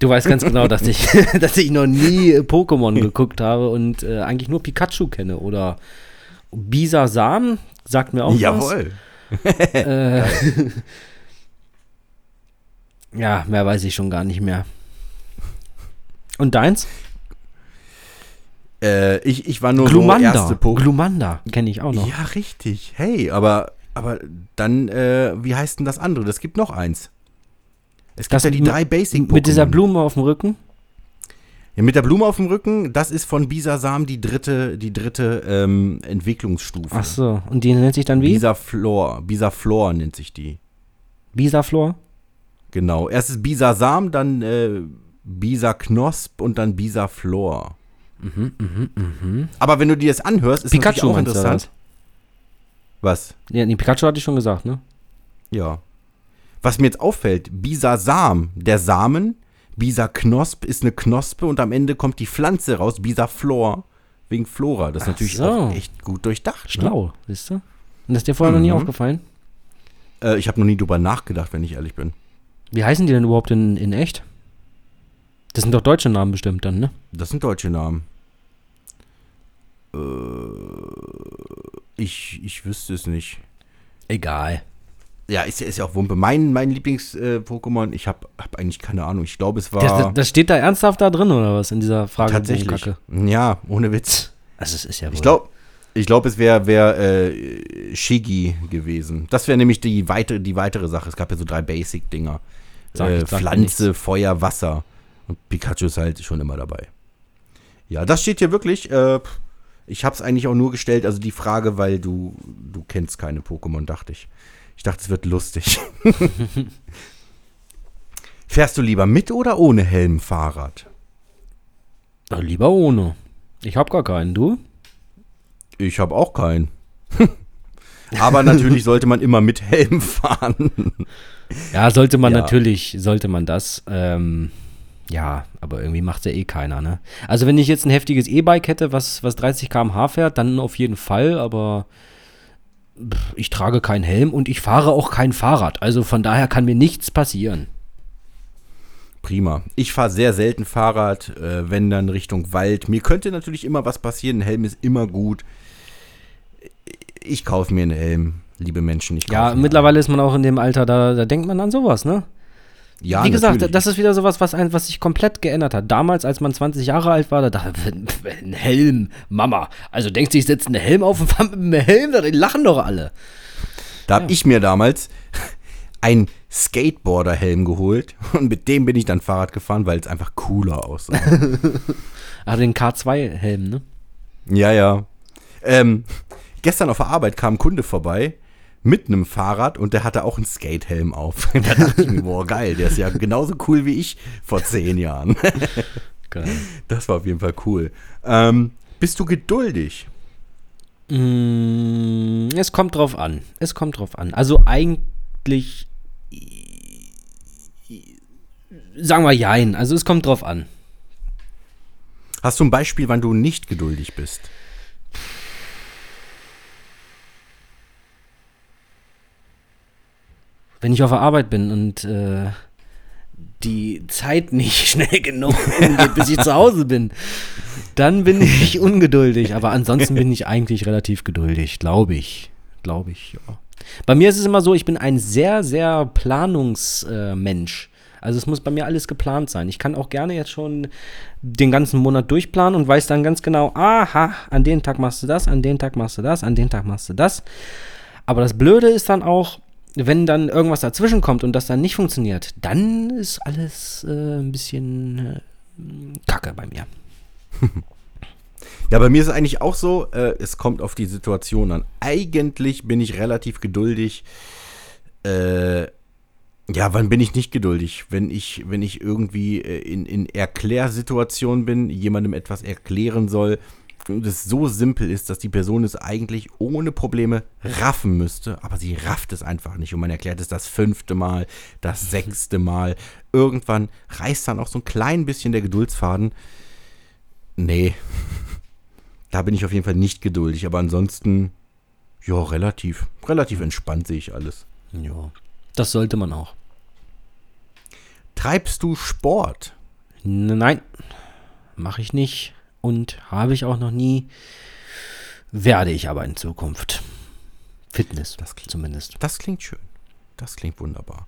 Du weißt ganz genau, dass ich, dass ich noch nie Pokémon geguckt habe und äh, eigentlich nur Pikachu kenne. Oder Bisasam, sagt mir auch was. Jawohl. Äh, ja, mehr weiß ich schon gar nicht mehr. Und deins? Äh, ich, ich war nur so Glumanda. erste Pokémon. Glumanda kenne ich auch noch. Ja, richtig. Hey, aber, aber dann, äh, wie heißt denn das andere? Das gibt noch eins. Es gibt Das ja die drei Basic-Pokémon. Mit dieser Blume auf dem Rücken? Ja, mit der Blume auf dem Rücken, das ist von Bisasam die dritte, die dritte ähm, Entwicklungsstufe. Ach so, und die nennt sich dann wie? Bisaflor. Bisaflor nennt sich die. Bisaflor? Genau. Erst ist Bisasam, dann äh, Bisaknosp und dann Bisaflor. Aber wenn du dir das anhörst, ist Mhm, Pikachu auch interessant. Was? Ja, nee, Pikachu hatte ich schon gesagt, ne? Ja. Was mir jetzt auffällt, Bisasam, der Samen, Bisaknosp ist eine Knospe und am Ende kommt die Pflanze raus, Bisaflor, wegen Flora. Das ist Ach natürlich so. auch echt gut durchdacht. Ne? Schlau, siehst du? Und das ist dir vorher noch nie Mhm. aufgefallen? Äh, ich habe noch nie drüber nachgedacht, wenn ich ehrlich bin. Wie heißen die denn überhaupt in, in echt? Das sind doch deutsche Namen bestimmt dann, ne? Das sind deutsche Namen. Äh, ich, ich wüsste es nicht. Egal. Ja, ist, ja- ist ja auch Wumpe. Mein, mein Lieblings-Pokémon, ich habe hab eigentlich keine Ahnung. Ich glaube, es war Das, das steht da ernsthaft da drin, oder was, in dieser Frage? tatsächlich. Ja, ohne Witz. Also es ist ja wohl. Ich glaube, ich glaub, es wäre wär, äh, Shiggy gewesen. Das wäre nämlich die, weite, die weitere Sache. Es gab ja so drei Basic-Dinger. Äh, Pflanze, Feuer, Wasser. Und Pikachu ist halt schon immer dabei. Ja, das steht hier wirklich. Äh, ich habe es eigentlich auch nur gestellt, also die Frage, weil du, du kennst keine Pokémon, dachte ich. Ich dachte, es wird lustig. Fährst du lieber mit oder ohne Helm Fahrrad? Na, lieber ohne. Ich hab gar keinen, du? Ich habe auch keinen. Aber natürlich sollte man immer mit Helm fahren. Ja, sollte man Ja. natürlich, sollte man das. Ähm, ja, aber irgendwie macht ja eh keiner, ne? Also wenn ich jetzt ein heftiges E-Bike hätte, was, was 30 km/h fährt, dann auf jeden Fall, aber pff, ich trage keinen Helm und ich fahre auch kein Fahrrad. Also von daher kann mir nichts passieren. Prima. Ich fahre sehr selten Fahrrad, äh, wenn dann Richtung Wald. Mir könnte natürlich immer was passieren. Ein Helm ist immer gut. Ich kaufe mir einen Helm, liebe Menschen. Ja, mittlerweile ist man auch in dem Alter, da, da denkt man an sowas, ne? Ja, Wie gesagt, natürlich. das ist wieder sowas, was, ein, was sich komplett geändert hat. Damals, als man 20 Jahre alt war, da dachte ich, ein Helm, Mama. Also denkst du, ich setze einen Helm auf und fahre mit einem Helm? Da lachen doch alle. Da habe ich mir damals einen Skateboarder-Helm geholt und mit dem bin ich dann Fahrrad gefahren, weil es einfach cooler aussah. Ah, den K2-Helm, ne? ja, ja. Ähm, gestern auf der Arbeit kam ein Kunde vorbei mit einem Fahrrad und der hatte auch einen Skatehelm auf. da dachte ich mir, boah, geil, der ist ja genauso cool wie ich vor zehn Jahren. Geil. Das war auf jeden Fall cool. Ähm, bist du geduldig? Mm, es kommt drauf an. Es kommt drauf an. Also eigentlich. Sagen wir jein. Also es kommt drauf an. Hast du ein Beispiel, wann du nicht geduldig bist? Wenn ich auf der Arbeit bin und äh, die Zeit nicht schnell genug umgeht, bis ich zu Hause bin, dann bin ich ungeduldig. Aber ansonsten bin ich eigentlich relativ geduldig, glaube ich. Glaube ich, ja. Bei mir ist es immer so, ich bin ein sehr, sehr Planungsmensch. Also es muss bei mir alles geplant sein. Ich kann auch gerne jetzt schon den ganzen Monat durchplanen und weiß dann ganz genau, aha, an den Tag machst du das, an den Tag machst du das, an den Tag machst du das. Aber das Blöde ist dann auch, wenn dann irgendwas dazwischen kommt und das dann nicht funktioniert, dann ist alles äh, ein bisschen äh, kacke bei mir. Ja, bei mir ist es eigentlich auch so, äh, es kommt auf die Situation an. Eigentlich bin ich relativ geduldig. Äh, ja, wann bin ich nicht geduldig? Wenn ich, wenn ich irgendwie äh, in, in Erklärsituationen bin, jemandem etwas erklären soll und es so simpel ist, dass die Person es eigentlich ohne Probleme raffen müsste, aber sie rafft es einfach nicht und man erklärt es das fünfte Mal, das sechste Mal. Irgendwann reißt dann auch so ein klein bisschen der Geduldsfaden. Nee, da bin ich auf jeden Fall nicht geduldig, aber ansonsten, ja, relativ, relativ entspannt sehe ich alles. Ja. Das sollte man auch. Treibst du Sport? Nein, mache ich nicht und habe ich auch noch nie. Werde ich aber in Zukunft. Fitness, Das klingt- zumindest. Das klingt schön. Das klingt wunderbar.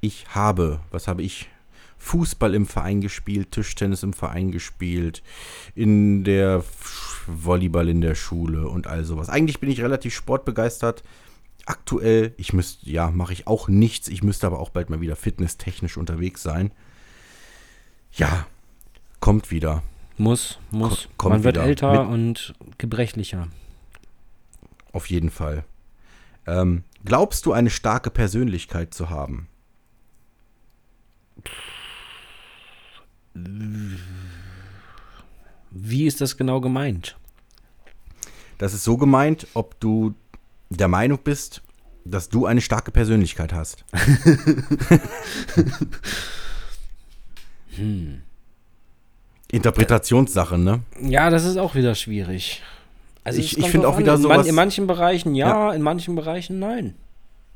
Ich habe, was habe ich? Fußball im Verein gespielt, Tischtennis im Verein gespielt, in der Volleyball in der Schule und all sowas. Eigentlich bin ich relativ sportbegeistert. Aktuell, ich müsste, ja, mache ich auch nichts. Ich müsste aber auch bald mal wieder fitnesstechnisch unterwegs sein. Ja, kommt wieder. Muss, muss. Ko- kommt man wird wieder. älter Mit- und gebrechlicher. Auf jeden Fall. Ähm, glaubst du, eine starke Persönlichkeit zu haben? Wie ist das genau gemeint? Das ist so gemeint, ob du der Meinung bist, dass du eine starke Persönlichkeit hast. Interpretationssache, ne? Ja, das ist auch wieder schwierig. Also Ich- ich finde auch wieder an. in, sowas- in manchen Bereichen ja, in manchen Bereichen nein.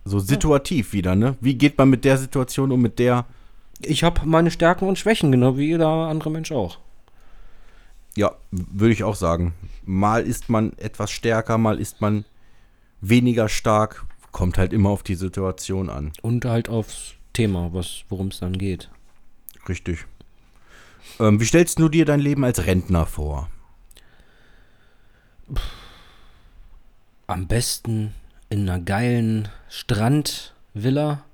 So situativ wieder, ne? Wie geht man mit der Situation um, mit der, Ich habe meine Stärken und Schwächen, genau wie jeder andere Mensch auch. ja, würde ich auch sagen. Mal ist man etwas stärker, mal ist man weniger stark. Kommt halt immer auf die Situation an. Und halt aufs Thema, was, worum es dann geht. Richtig. Ähm, wie stellst du dir dein Leben als Rentner vor? Am besten in einer geilen Strandvilla.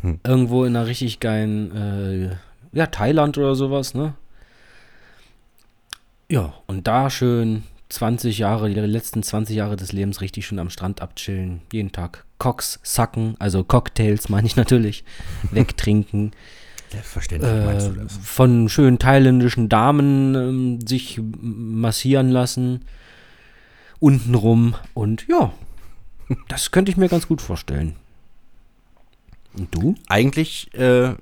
Irgendwo in einer richtig geilen, äh, ja, Thailand oder sowas, ne? Ja, und da schön 20 Jahre, die letzten 20 Jahre des Lebens richtig schön am Strand abchillen. Jeden Tag Cocks sacken, also Cocktails meine ich natürlich, wegtrinken. Selbstverständlich meinst du äh, das. von schönen thailändischen Damen ähm, sich massieren lassen. Untenrum. Und ja, das könnte ich mir ganz gut vorstellen. Und du? Eigentlich äh,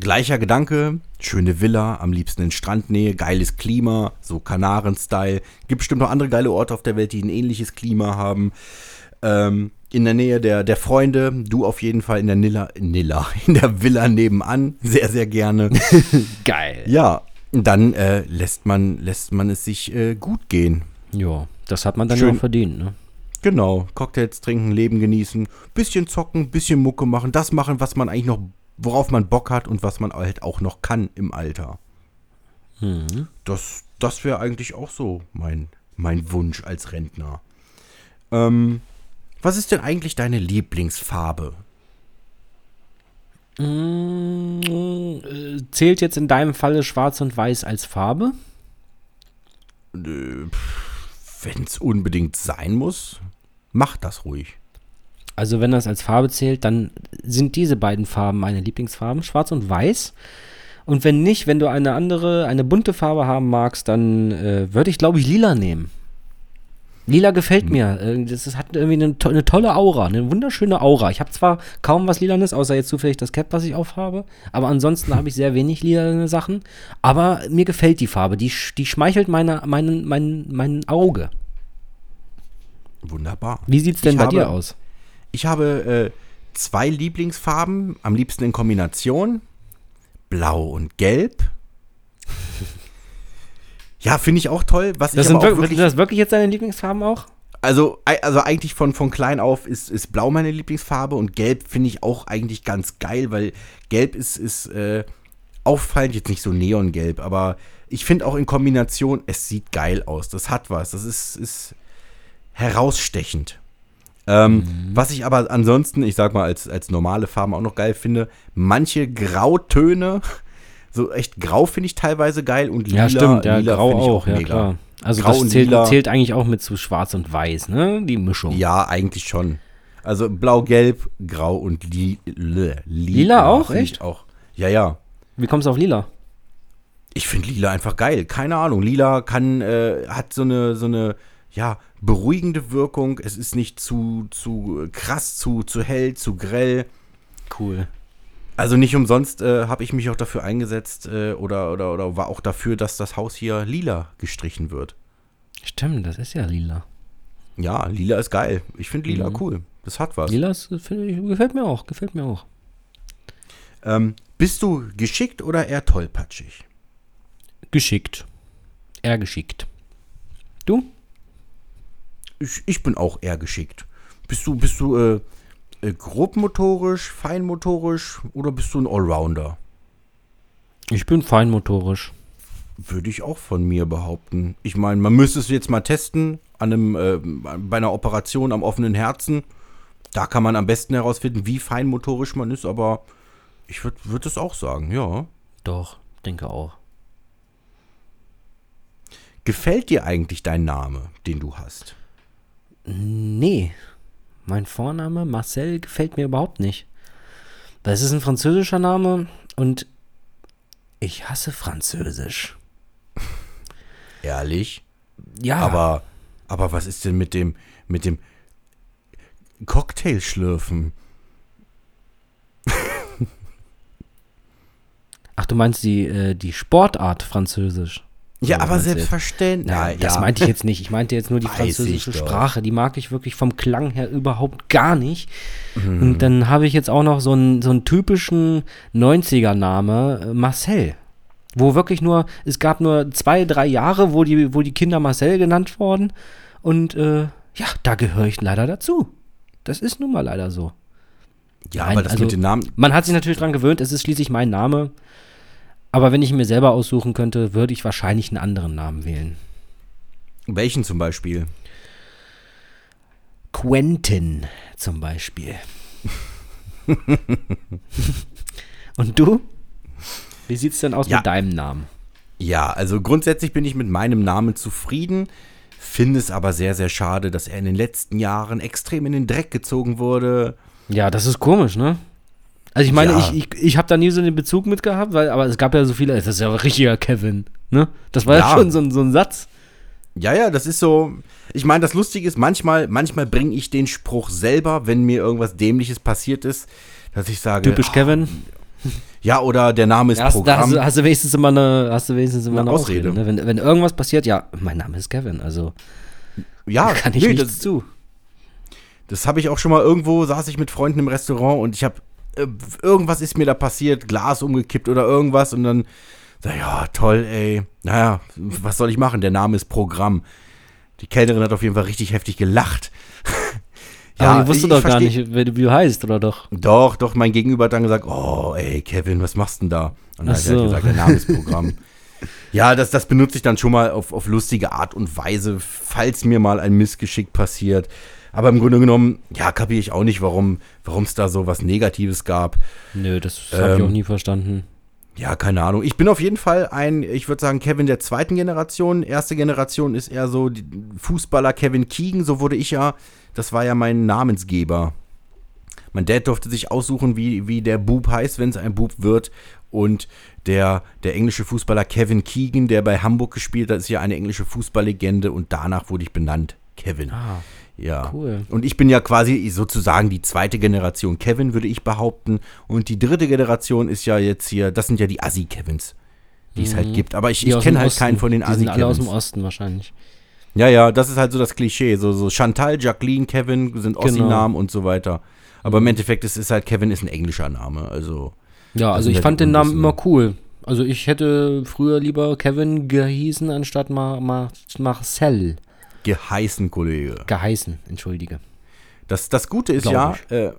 gleicher Gedanke, schöne Villa, am liebsten in Strandnähe, geiles Klima, so Kanaren-Style. Gibt bestimmt noch andere geile Orte auf der Welt, die ein ähnliches Klima haben. Ähm, in der Nähe der, der Freunde, du auf jeden Fall in der Nilla, Nilla, in der Villa nebenan, sehr, sehr gerne. Geil. ja, dann äh, lässt, man, lässt man es sich äh, gut gehen. Ja, das hat man dann Schön. ja verdient, ne? Genau, Cocktails trinken, Leben genießen, bisschen zocken, bisschen Mucke machen, das machen, was man eigentlich noch, worauf man Bock hat und was man halt auch noch kann im Alter. Mhm. Das, das wäre eigentlich auch so mein, mein Wunsch als Rentner. Ähm, was ist denn eigentlich deine Lieblingsfarbe? Mm, äh, Zählt jetzt in deinem Falle Schwarz und Weiß als Farbe? Wenn es unbedingt sein muss, mach das ruhig. Also wenn das als Farbe zählt, dann sind diese beiden Farben meine Lieblingsfarben, Schwarz und Weiß. Und wenn nicht, wenn du eine andere, eine bunte Farbe haben magst, dann äh, würde ich, glaube ich, lila nehmen. Lila gefällt mir. Äh, Das hat irgendwie eine, to eine tolle Aura, eine wunderschöne Aura. Ich habe zwar kaum was Lilanes, außer jetzt zufällig das Cap, was ich aufhabe, aber ansonsten habe ich sehr wenig lilane Sachen. Aber mir gefällt die Farbe, die, die schmeichelt meine, mein, mein, mein Auge. Wunderbar. Wie sieht's denn Ich bei habe- dir aus? Ich habe äh, zwei Lieblingsfarben, am liebsten in Kombination. Blau und Gelb. Ja, finde ich auch toll. Was Das sind wirklich, wirklich, sind das wirklich jetzt deine Lieblingsfarben auch? also, also eigentlich von, von klein auf ist, ist Blau meine Lieblingsfarbe und Gelb finde ich auch eigentlich ganz geil, weil Gelb ist, ist äh, auffallend, jetzt nicht so neongelb, aber ich finde auch in Kombination, es sieht geil aus. Das hat was. Das ist, ist herausstechend. Ähm, Was ich aber ansonsten, ich sag mal, als, als normale Farben auch noch geil finde, manche Grautöne, so echt grau finde ich teilweise geil und lila, Ja, stimmt, ja, lila grau finde ich auch, ja mega. klar. Also Grau das zählt, lila. zählt eigentlich auch mit zu schwarz und weiß, ne? Die Mischung. Ja, eigentlich schon. Also blau, gelb, grau und li lila. Lila auch, echt? Auch. Ja, ja. Wie kommst du auf lila? Ich finde lila einfach geil. Keine Ahnung. Lila kann, äh, hat so eine, so eine, ja, beruhigende Wirkung. Es ist nicht zu, zu krass, zu, zu hell, zu grell. Cool. Also nicht umsonst äh, habe ich mich auch dafür eingesetzt äh, oder, oder, oder war auch dafür, dass das Haus hier lila gestrichen wird. Stimmt, das ist ja lila. Ja, lila ist geil. Ich finde lila Mhm. cool. Das hat was. Lila ist, ich, gefällt mir auch, gefällt mir auch. Ähm, bist du geschickt oder eher tollpatschig? Geschickt. Eher geschickt. Du? Ich, ich bin auch eher geschickt. Bist du, bist du äh, äh, grobmotorisch, feinmotorisch oder bist du ein Allrounder? Ich bin feinmotorisch. Würde ich auch von mir behaupten. Ich meine, man müsste es jetzt mal testen an einem, äh, bei einer Operation am offenen Herzen. Da kann man am besten herausfinden, wie feinmotorisch man ist, aber ich würde würd es auch sagen, ja. Doch, denke auch. Gefällt dir eigentlich dein Name, den du hast? Nee. Mein Vorname Marcel gefällt mir überhaupt nicht. Das ist ein französischer Name und ich hasse Französisch. Ehrlich? Ja, Aber, aber was ist denn mit dem, mit dem Cocktailschlürfen? ach, du meinst die, äh, die Sportart Französisch? Ja, aber selbstverständlich. Nein, das meinte ich jetzt nicht. Ich meinte jetzt nur die Weiß französische. Sprache. Die mag ich wirklich vom Klang her überhaupt gar nicht. Mhm. Und dann habe ich jetzt auch noch so einen, so einen typischen 90er-Name, äh, Marcel. Wo wirklich nur, es gab nur zwei, drei Jahre, wo die, wo die Kinder Marcel genannt wurden. Und äh, ja, da gehöre ich leider dazu. Das ist nun mal leider so. Ja, Nein, aber das also- mit den Namen. Man hat sich natürlich dran gewöhnt, es ist schließlich mein Name. Aber wenn ich mir selber aussuchen könnte, würde ich wahrscheinlich einen anderen Namen wählen. Welchen zum Beispiel? Quentin zum Beispiel. Und du? Wie sieht's denn aus Ja. mit deinem Namen? Ja, also grundsätzlich bin ich mit meinem Namen zufrieden, finde es aber sehr, sehr schade, dass er in den letzten Jahren extrem in den Dreck gezogen wurde. Ja, das ist komisch, ne? Also ich meine, Ja. ich, ich, ich habe da nie so den Bezug mit gehabt, weil, aber es gab ja so viele, das ist ja ein richtiger Kevin, ne? Das war ja, Ja. schon so, ein- so ein Satz. Ja, ja, das ist so. Ich meine, das Lustige ist, manchmal, manchmal bringe ich den Spruch selber, wenn mir irgendwas Dämliches passiert ist, dass ich sage. Typisch ah, Kevin. Ja, oder der Name ist Ja, hast, da Programm. hast, du- hast du wenigstens immer eine, hast du wenigstens immer Eine eine Ausrede. Ausrede. ne? wenn, wenn irgendwas passiert, ja, mein Name ist Kevin, also ja, kann ich nee, nichts das, zu. das habe ich auch schon mal irgendwo, saß ich mit Freunden im Restaurant und ich habe, äh, irgendwas ist mir da passiert, Glas umgekippt oder irgendwas und dann, sag ich, ja, toll, ey. Naja, was soll ich machen? Der Name ist Programm. Die Kellnerin hat auf jeden Fall richtig heftig gelacht. aber die wusste ich doch gar versteh- nicht, wie, wie du heißt, oder doch? Doch, doch, mein Gegenüber hat dann gesagt, oh, ey, Kevin, was machst du denn da? Und dann Ach hat er so. gesagt, der Name ist Programm. ja, das, das benutze ich dann schon mal auf, auf lustige Art und Weise, falls mir mal ein Missgeschick passiert. Aber im Grunde genommen, ja, kapiere ich auch nicht, warum es da so was Negatives gab. Nö, das habe ich Ähm, auch nie verstanden. Ja, keine Ahnung. Ich bin auf jeden Fall ein, ich würde sagen, Kevin der zweiten Generation. Erste Generation ist eher so Fußballer Kevin Keegan, so wurde ich ja, das war ja mein Namensgeber. Mein Dad durfte sich aussuchen, wie, wie der Bub heißt, wenn es ein Bub wird. Und der, der englische Fußballer Kevin Keegan, der bei Hamburg gespielt hat, ist ja eine englische Fußballlegende und danach wurde ich benannt. Kevin. Ah, Ja. Cool. Und ich bin ja quasi sozusagen die zweite Generation Kevin, würde ich behaupten. Und die dritte Generation ist ja jetzt hier, das sind ja die Assi-Kevins, die es halt gibt. Aber ich, Mhm. Ich kenne halt Osten. keinen von den Die sind alle aus dem Assi-Kevins. Osten wahrscheinlich. Ja, ja, das ist halt so das Klischee. So, so Chantal, Jacqueline, Kevin sind Genau. Ossi-Namen und so weiter. Aber im Endeffekt ist es halt, Kevin ist ein englischer Name. Also, Ja, also ich ja fand den Namen immer cool. Also ich hätte früher lieber Kevin gehießen, anstatt Mar Mar Marcel geheißen Kollege. geheißen, entschuldige. Das, das Gute ist Glaub ja, äh,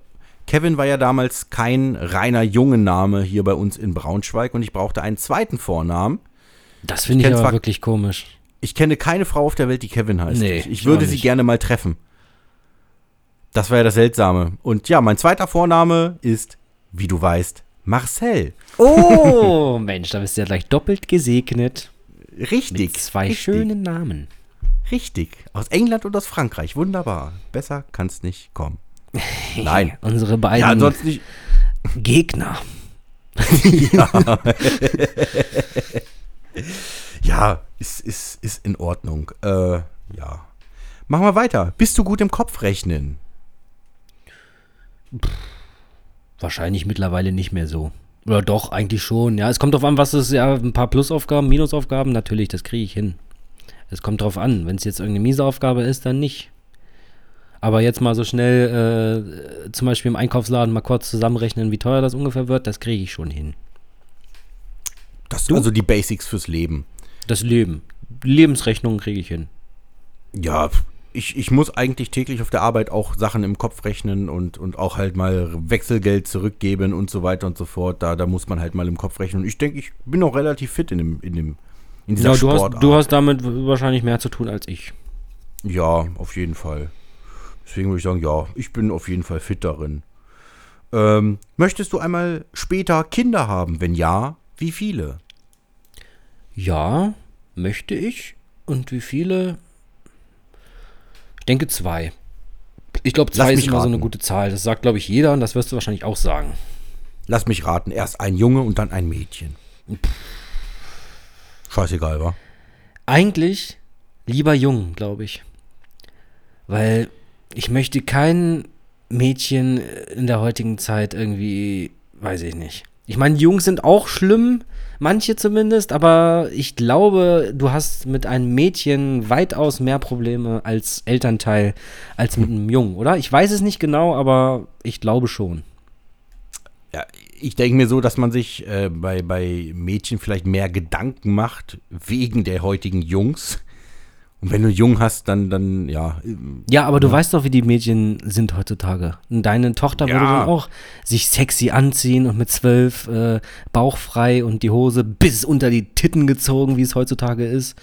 Kevin war ja damals kein reiner Jungenname hier bei uns in Braunschweig und ich brauchte einen zweiten Vornamen. Das finde ich kenn aber wirklich komisch. Ich kenne keine Frau auf der Welt, die Kevin heißt. Nee, ich, ich ich würde sie gerne mal treffen. Das war ja das Seltsame. Und ja, mein zweiter Vorname ist, wie du weißt, Marcel. Oh, Mensch, da bist du ja gleich doppelt gesegnet. Richtig. Mit zwei richtig, schönen Namen. Richtig. Aus England und aus Frankreich. Wunderbar. Besser kann's nicht kommen. Nein. Unsere Ja, beiden ansonsten nicht. Gegner. Ja, ist, ist, ist in Ordnung. Äh, ja. Machen wir weiter. Bist du gut im Kopfrechnen? Wahrscheinlich mittlerweile nicht mehr so. Oder doch, eigentlich schon. Ja, es kommt drauf an, was es ja, ein paar Plusaufgaben, Minusaufgaben, natürlich, das kriege ich hin. Es kommt drauf an. Wenn es jetzt irgendeine miese Aufgabe ist, dann nicht. Aber jetzt mal so schnell, äh, zum Beispiel im Einkaufsladen mal kurz zusammenrechnen, wie teuer das ungefähr wird, das kriege ich schon hin. Das Du? also die Basics fürs Leben. Das Leben. Lebensrechnungen kriege ich hin. Ja, ich, ich muss eigentlich täglich auf der Arbeit auch Sachen im Kopf rechnen und, und auch halt mal Wechselgeld zurückgeben und so weiter und so fort. Da, da muss man halt mal im Kopf rechnen. Und ich denke, ich bin auch relativ fit in dem, in dem, in dieser Ja, du hast, Sportart. du hast damit wahrscheinlich mehr zu tun als ich. Ja, auf jeden Fall. Deswegen würde ich sagen, ja, ich bin auf jeden Fall fit darin. Ähm, möchtest du einmal später Kinder haben? Wenn ja, wie viele? Ja, möchte ich. Und wie viele? Ich denke zwei. Ich glaube, zwei ist immer so eine raten. gute Zahl. Das sagt, glaube ich, jeder und das wirst du wahrscheinlich auch sagen. Lass mich raten, erst ein Junge und dann ein Mädchen. Scheißegal, wa? Eigentlich lieber jung, glaube ich. Weil ich möchte kein Mädchen in der heutigen Zeit irgendwie, weiß ich nicht. Ich meine, Jungs sind auch schlimm, manche zumindest, aber ich glaube, du hast mit einem Mädchen weitaus mehr Probleme als Elternteil als mit einem Jungen, oder? Ich weiß es nicht genau, aber ich glaube schon. Ja, ich denke mir so, dass man sich äh, bei, bei Mädchen vielleicht mehr Gedanken macht wegen der heutigen Jungs. Und wenn du jung hast, dann, dann ja. Ja, aber du weißt doch, wie die Mädchen sind heutzutage. Deine Tochter würde Ja. dann auch sich sexy anziehen und mit zwölf äh, bauchfrei und die Hose bis unter die Titten gezogen, wie es heutzutage ist.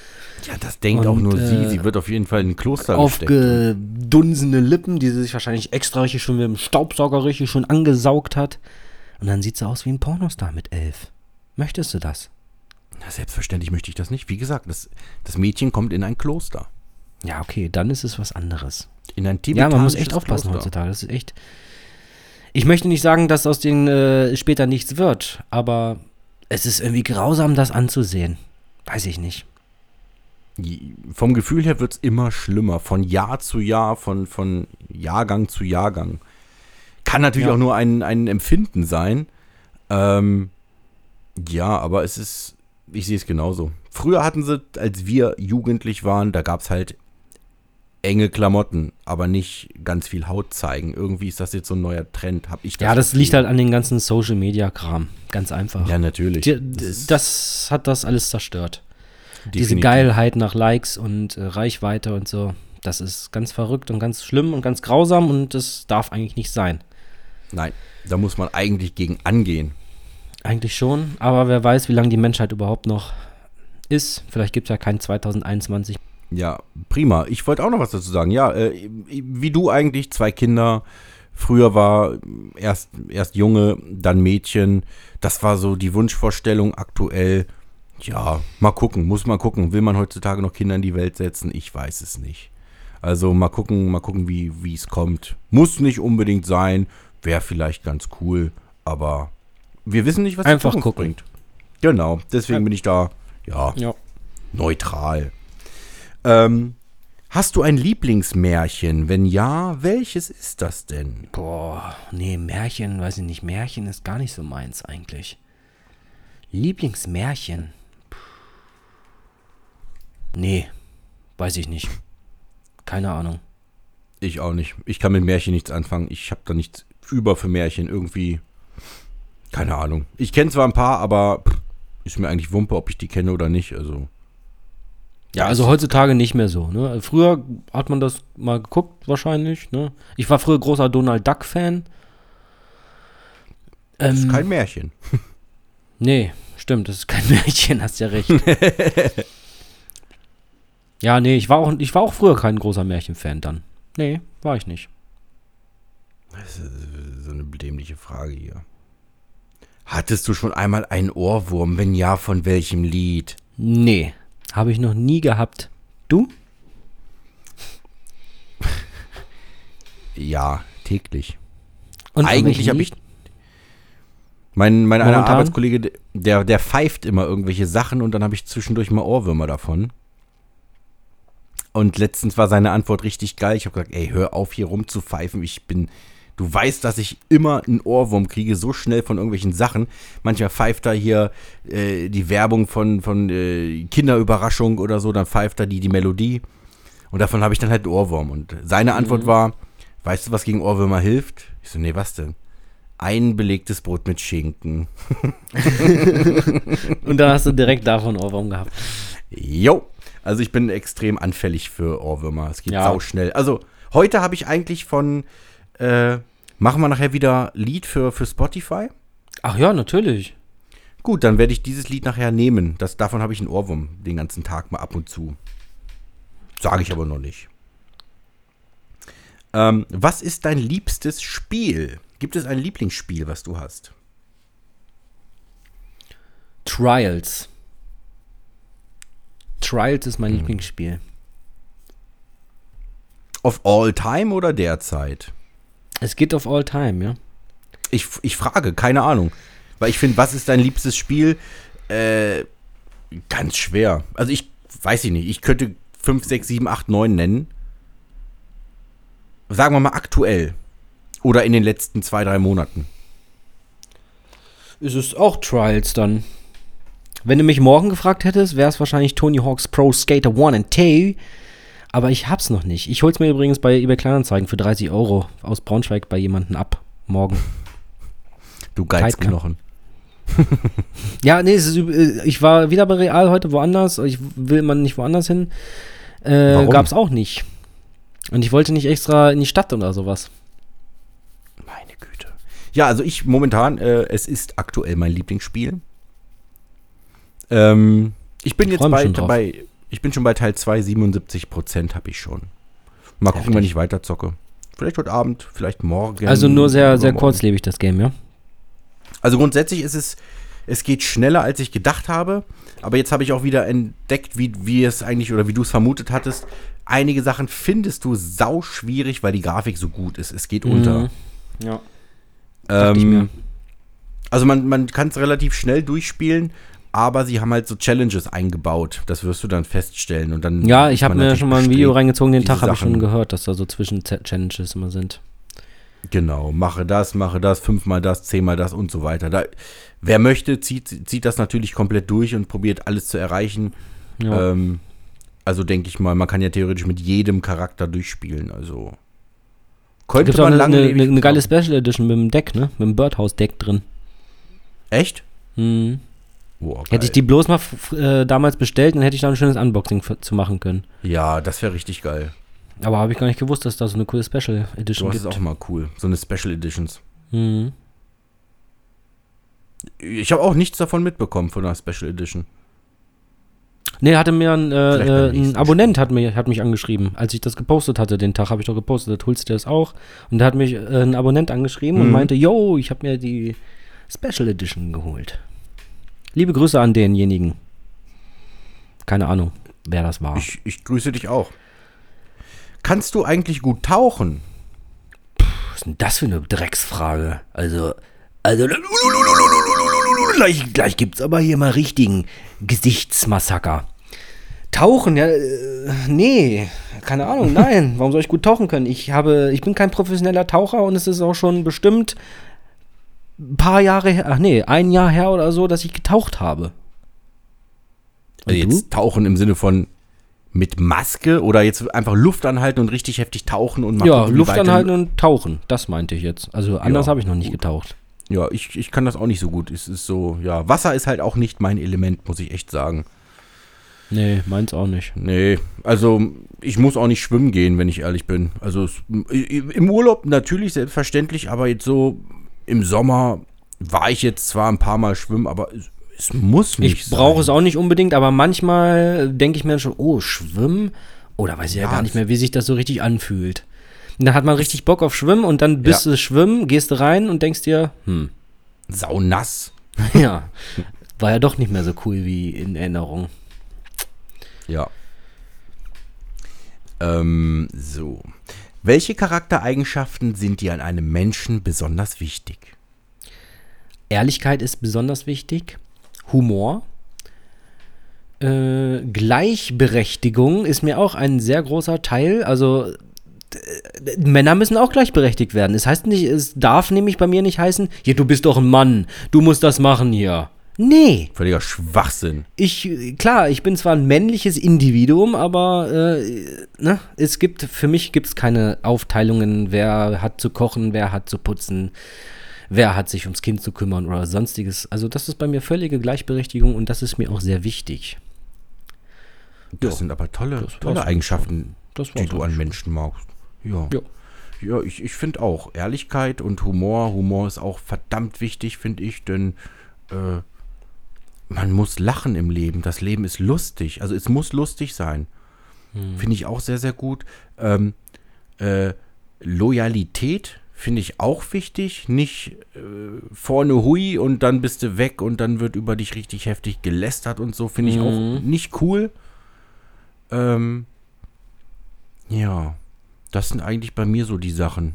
Ja, das denkt auch Und, nur sie. äh, Sie wird auf jeden Fall in ein Kloster. Aufgedunsene Lippen, die sie sich wahrscheinlich extra richtig schon mit dem Staubsauger richtig schon angesaugt hat. Und dann sieht sie aus wie ein Pornostar mit elf. Möchtest du das? Na, selbstverständlich möchte ich das nicht. Wie gesagt, das, das Mädchen kommt in ein Kloster. Ja, okay, dann ist es was anderes. In ein Ja, man muss tibetanisches echt aufpassen Kloster. heutzutage. Das ist echt. Ich möchte nicht sagen, dass aus denen äh, später nichts wird, aber es ist irgendwie grausam, das anzusehen. Weiß ich nicht. Vom Gefühl her wird es immer schlimmer, von Jahr zu Jahr, von, von Jahrgang zu Jahrgang. Kann natürlich Ja. auch nur ein, ein Empfinden sein. Ähm, ja, aber es ist, ich sehe es genauso. Früher hatten sie, als wir jugendlich waren, da gab es halt enge Klamotten, aber nicht ganz viel Haut zeigen. Irgendwie ist das jetzt so ein neuer Trend, habe ich Ja, das Gefühl. liegt halt an den ganzen Social Media Kram. Ganz einfach. Ja, natürlich. Die, das hat das alles zerstört. Diese definitiv. Geilheit nach Likes und äh, Reichweite und so. Das ist ganz verrückt und ganz schlimm und ganz grausam und das darf eigentlich nicht sein. Nein, da muss man eigentlich gegen angehen. Eigentlich schon, aber wer weiß, wie lange die Menschheit überhaupt noch ist. Vielleicht gibt es ja kein 2021. Ja, prima. Ich wollte auch noch was dazu sagen. Ja, äh, wie du eigentlich, zwei Kinder. Früher war erst, erst Junge, dann Mädchen. Das war so die Wunschvorstellung aktuell. Ja, mal gucken, muss mal gucken. Will man heutzutage noch Kinder in die Welt setzen? Ich weiß es nicht. Also mal gucken, mal gucken, wie wie es kommt. Muss nicht unbedingt sein, wäre vielleicht ganz cool, aber wir wissen nicht, was Einfach die gucken. bringt. Genau, deswegen Ja. bin ich da, ja, Ja. neutral. Ähm, hast du ein Lieblingsmärchen? Wenn ja, welches ist das denn? Boah, nee, Märchen, weiß ich nicht. Märchen ist gar nicht so meins eigentlich. Lieblingsmärchen. Puh. Nee, weiß ich nicht. Keine Ahnung. Ich auch nicht. Ich kann mit Märchen nichts anfangen. Ich habe da nichts über für Märchen. Irgendwie, keine Ahnung. Ich kenne zwar ein paar, aber pff, ist mir eigentlich Wumpe, ob ich die kenne oder nicht. Also, Ja, also heutzutage nicht mehr so. Ne? Früher hat man das mal geguckt, wahrscheinlich. Ne? Ich war früher großer Donald Duck-Fan. das ist Ähm, kein Märchen. nee, stimmt, das ist kein Märchen, hast ja recht. ja, nee, ich war, auch, ich war auch früher kein großer Märchenfan dann. Nee, war ich nicht. Das ist so eine dämliche Frage hier. Hattest du schon einmal einen Ohrwurm? Wenn ja, von welchem Lied? Nee, habe ich noch nie gehabt. Du? Ja, täglich. Und Eigentlich habe ich. Mein, mein einer Momentan? Arbeitskollege, der, der pfeift immer irgendwelche Sachen und dann habe ich zwischendurch mal Ohrwürmer davon. Und letztens war seine Antwort richtig geil. Ich habe gesagt, ey, hör auf hier rumzupfeifen. Ich bin, du weißt, dass ich immer einen Ohrwurm kriege, so schnell von irgendwelchen Sachen. Manchmal pfeift er hier äh, die Werbung von, von äh, Kinderüberraschung oder so, dann pfeift er die, die Melodie. Und davon habe ich dann halt einen Ohrwurm. Und seine Antwort war, weißt du, was gegen Ohrwürmer hilft? Ich so, nee, was denn? Ein belegtes Brot mit Schinken. Und dann hast du direkt davon Ohrwurm gehabt. Jo. Also ich bin extrem anfällig für Ohrwürmer. Es geht Ja. sauschnell. Also heute habe ich eigentlich von, äh, machen wir nachher wieder Lied für, für Spotify? Ach ja, natürlich. Gut, dann werde ich dieses Lied nachher nehmen. Das, davon habe ich einen Ohrwurm den ganzen Tag mal ab und zu. Sage ich aber noch nicht. Ähm, was ist dein liebstes Spiel? Gibt es ein Lieblingsspiel, was du hast? Trials. Trials ist mein Lieblingsspiel. Of all time oder derzeit? Es geht auf All Time, ja. Ich, ich frage, keine Ahnung. Weil ich finde, was ist dein liebstes Spiel? Äh, ganz schwer. Also ich weiß ich nicht. Ich könnte 5, 6, 7, 8, 9 nennen. Sagen wir mal aktuell. Oder in den letzten zwei, drei Monaten. Es ist auch Trials dann. Wenn du mich morgen gefragt hättest, wäre es wahrscheinlich Tony Hawk's Pro Skater 1 and 2. Aber ich hab's noch nicht. Ich hol's mir übrigens bei eBay Kleinanzeigen für 30 Euro aus Braunschweig bei jemandem ab. Morgen. Du Geizknochen. Ja, nee, es ist, äh, ich war wieder bei Real heute woanders. Ich will man nicht woanders hin. Äh, Warum? gab's auch nicht. Und ich wollte nicht extra in die Stadt oder sowas. Meine Güte. Ja, also ich momentan, äh, es ist aktuell mein Lieblingsspiel. Ähm, ich bin Ich jetzt bei, bei, ich bin schon bei Teil 2, 77 Prozent habe ich schon. Mal gucken, Heftig. wenn ich weiter zocke. Vielleicht heute Abend, vielleicht morgen. Also nur sehr, sehr kurzlebig das Game, ja? Also grundsätzlich ist es, es geht schneller, als ich gedacht habe. Aber jetzt habe ich auch wieder entdeckt, wie, wie es eigentlich oder wie du es vermutet hattest. Einige Sachen findest du sau schwierig, weil die Grafik so gut ist. Es geht unter. Ja. Dachte ich mir. Ähm, also man, man kann es relativ schnell durchspielen, aber sie haben halt so Challenges eingebaut. Das wirst du dann feststellen. Und dann Ja, ich habe mir schon mal ein Video reingezogen, den Tag habe ich schon gehört, dass da so Zwischen-Challenges immer sind. Genau, mache das, mache das, fünfmal das, zehnmal das und so weiter. Da, wer möchte, zieht, zieht das natürlich komplett durch und probiert alles zu erreichen. Ja. Ähm, also denke ich mal, man kann ja theoretisch mit jedem Charakter durchspielen. Also könnte man eine, eine, langlebig eine geile. Special Edition mit dem Deck, ne? Mit dem Birdhouse-Deck drin. Echt? Mhm. Boah, Hätte ich die bloß mal äh, damals bestellt, dann hätte ich da ein schönes Unboxing zu machen können. Ja, das wäre richtig geil. Aber habe ich gar nicht gewusst, dass da so eine coole Special Edition Sowas ist gibt. auch mal cool. So eine Special Editions. Mhm. Ich habe auch nichts davon mitbekommen von einer Special Edition. Nee, hatte mir ein, äh, äh, ein Abonnent hat, mir, hat mich angeschrieben, als ich das gepostet hatte. Den Tag habe ich doch gepostet, holst du das auch? Und da hat mich äh, ein Abonnent angeschrieben und Mhm. meinte, yo, ich habe mir die Special Edition geholt. Liebe Grüße an denjenigen. Keine Ahnung, wer das war. Ich, ich grüße dich auch. Kannst du eigentlich gut tauchen? Was ist denn das für eine Drecksfrage? Also, also, gleich, gleich gibt's aber hier mal richtigen Gesichtsmassaker. Tauchen, ja, äh, nee, keine Ahnung, nein. Warum soll ich gut tauchen können? Ich habe, ich bin kein professioneller Taucher und es ist auch schon bestimmt ein paar Jahre her, ach nee, ein Jahr her oder so, dass ich getaucht habe. Also jetzt tauchen im Sinne von mit Maske oder jetzt einfach Luft anhalten und richtig heftig tauchen und mal Ja, Luft anhalten und tauchen, das meinte ich jetzt. Also anders Ja, habe ich noch nicht gut. getaucht. Ja, ich, ich kann das auch nicht so gut. Es ist so, ja, Wasser ist halt auch nicht mein Element, muss ich echt sagen. Nee, meins auch nicht. Nee, also ich muss auch nicht schwimmen gehen, wenn ich ehrlich bin. Also es, im Urlaub natürlich selbstverständlich, aber jetzt so im Sommer war ich jetzt zwar ein paar Mal schwimmen, aber es, muss nicht Ich brauche es auch nicht unbedingt, aber manchmal denke ich mir schon, oh, schwimmen? Oder weiß ich ja, Ja, gar nicht mehr, wie sich das so richtig anfühlt. Und dann hat man richtig Bock auf Schwimmen und dann bist Ja. du schwimmen, gehst du rein und denkst dir, hm, Saunass. ja, war ja doch nicht mehr so cool wie in Erinnerung. Ja. Ähm, so. Welche Charaktereigenschaften sind dir an einem Menschen besonders wichtig? Ehrlichkeit ist besonders wichtig. Humor. Äh, Gleichberechtigung ist mir auch ein sehr großer Teil. Also Männer müssen auch gleichberechtigt werden. Es heißt nicht, es darf nämlich bei mir nicht heißen, hier, du bist doch ein Mann, du musst das machen hier. Nee, Völliger Schwachsinn. ich, klar, ich bin zwar ein männliches Individuum, aber äh, ne, es gibt, für mich gibt es keine Aufteilungen, wer hat zu kochen, wer hat zu putzen, wer hat sich ums Kind zu kümmern oder sonstiges. Also das ist bei mir völlige Gleichberechtigung und das ist mir auch sehr wichtig. Das Ja. sind aber tolle, tolle Eigenschaften, die du an. Menschen magst. Ja. Ja. Ja, ich, ich finde auch. Ehrlichkeit und Humor. Humor ist auch verdammt wichtig, finde ich, denn äh, man muss lachen im Leben. Das Leben ist lustig. Also es muss lustig sein. Finde ich auch sehr, sehr gut. Ähm, äh, Loyalität finde ich auch wichtig. Nicht äh, vorne hui und dann bist du weg und dann wird über dich richtig heftig gelästert und so. Finde ich auch nicht cool. Ähm, ja, das sind eigentlich bei mir so die Sachen,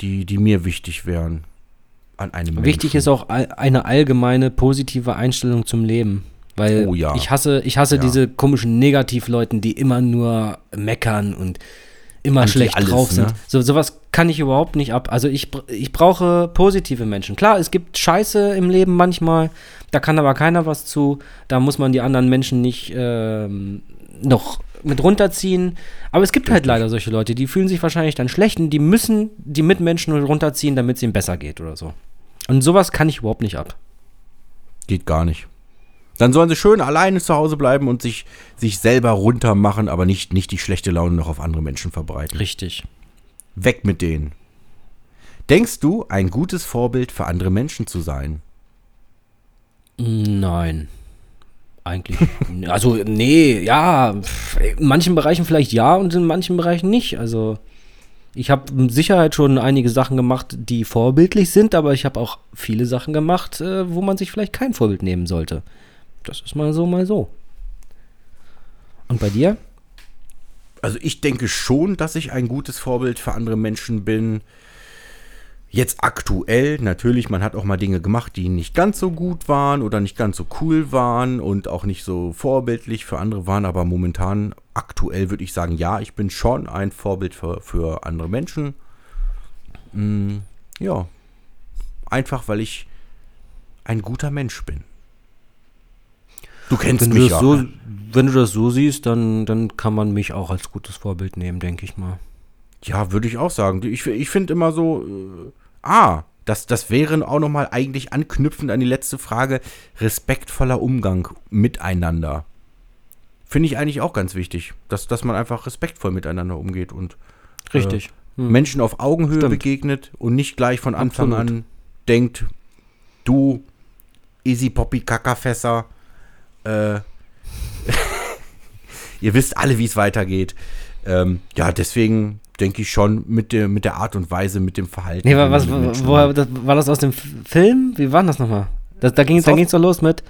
die, die mir wichtig wären an einem Wichtig Menschen. ist auch eine allgemeine positive Einstellung zum Leben. Weil Oh ja. ich hasse, ich hasse Ja. diese komischen Negativleuten, die immer nur meckern und immer Anti schlecht alles, drauf sind. ne? So, sowas kann ich überhaupt nicht ab. Also ich, ich brauche positive Menschen. Klar, es gibt Scheiße im Leben manchmal, da kann aber keiner was zu. Da muss man die anderen Menschen nicht ähm, noch mit runterziehen. Aber es gibt halt leider solche Leute, die fühlen sich wahrscheinlich dann schlecht und die müssen die Mitmenschen runterziehen, damit es ihnen besser geht oder so. Und sowas kann ich überhaupt nicht ab. Geht gar nicht. Dann sollen sie schön alleine zu Hause bleiben und sich, sich selber runter machen, aber nicht, nicht die schlechte Laune noch auf andere Menschen verbreiten. Richtig. Weg mit denen. Denkst du, ein gutes Vorbild für andere Menschen zu sein? Nein. Eigentlich. also, nee, ja. In manchen Bereichen vielleicht ja und in manchen Bereichen nicht. Also, ich habe mit Sicherheit schon einige Sachen gemacht, die vorbildlich sind, aber ich habe auch viele Sachen gemacht, äh, wo man sich vielleicht kein Vorbild nehmen sollte. Das ist mal so, mal so. Und bei dir? Also ich denke schon, dass ich ein gutes Vorbild für andere Menschen bin. Jetzt aktuell, natürlich, man hat auch mal Dinge gemacht, die nicht ganz so gut waren oder nicht ganz so cool waren und auch nicht so vorbildlich für andere waren, aber momentan, aktuell würde ich sagen, ja, ich bin schon ein Vorbild für, für andere Menschen. Mm, ja, einfach weil ich ein guter Mensch bin. Du kennst Wenn mich ja. so, wenn du das so siehst, dann, dann kann man mich auch als gutes Vorbild nehmen, denke ich mal. Ja, würde ich auch sagen. Ich, ich finde immer so, äh, ah, das, das wäre auch nochmal eigentlich anknüpfend an die letzte Frage, respektvoller Umgang miteinander. Finde ich eigentlich auch ganz wichtig, dass, dass man einfach respektvoll miteinander umgeht und Richtig. Hm. Menschen auf Augenhöhe Stimmt. begegnet und nicht gleich von Anfang Absolut. an denkt, du, Easy Poppy Kackerfässer, äh, ihr wisst alle, wie es weitergeht. Ähm, ja, deswegen denke ich schon, mit der, mit der Art und Weise, mit dem Verhalten. Nee, war, was, woher, das, war das aus dem Film? Wie war das nochmal? Das, da ging es doch los mit.